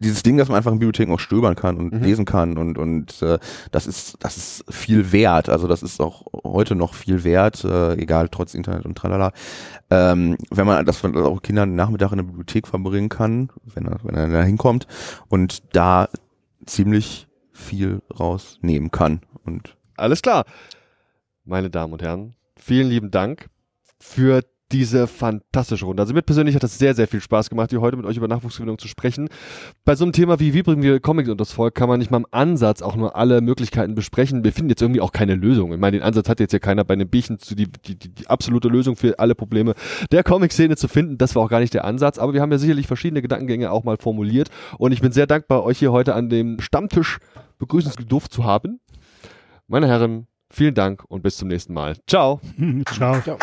dieses Ding, dass man einfach in Bibliotheken auch stöbern kann und Mhm. lesen kann und und äh, das ist das ist viel wert. Also das ist auch heute noch viel wert, äh, egal trotz Internet und tralala. Ähm, wenn man das von auch Kindern einen Nachmittag in der Bibliothek verbringen kann, wenn er wenn er da hinkommt und da ziemlich viel rausnehmen kann und Alles klar. Meine Damen und Herren, vielen lieben Dank für diese fantastische Runde. Also mir persönlich hat das sehr, sehr viel Spaß gemacht, hier heute mit euch über Nachwuchsgewinnung zu sprechen. Bei so einem Thema wie, wie bringen wir Comics unter das Volk, kann man nicht mal im Ansatz auch nur alle Möglichkeiten besprechen. Wir finden jetzt irgendwie auch keine Lösung. Ich meine, den Ansatz hat jetzt ja keiner bei einem Bierchen zu die, die, die, die absolute Lösung für alle Probleme der Comic-Szene zu finden. Das war auch gar nicht der Ansatz, aber wir haben ja sicherlich verschiedene Gedankengänge auch mal formuliert und ich bin sehr dankbar, euch hier heute an dem Stammtisch begrüßen zu haben. Meine Herren, vielen Dank und bis zum nächsten Mal. Ciao. Ciao. Ja.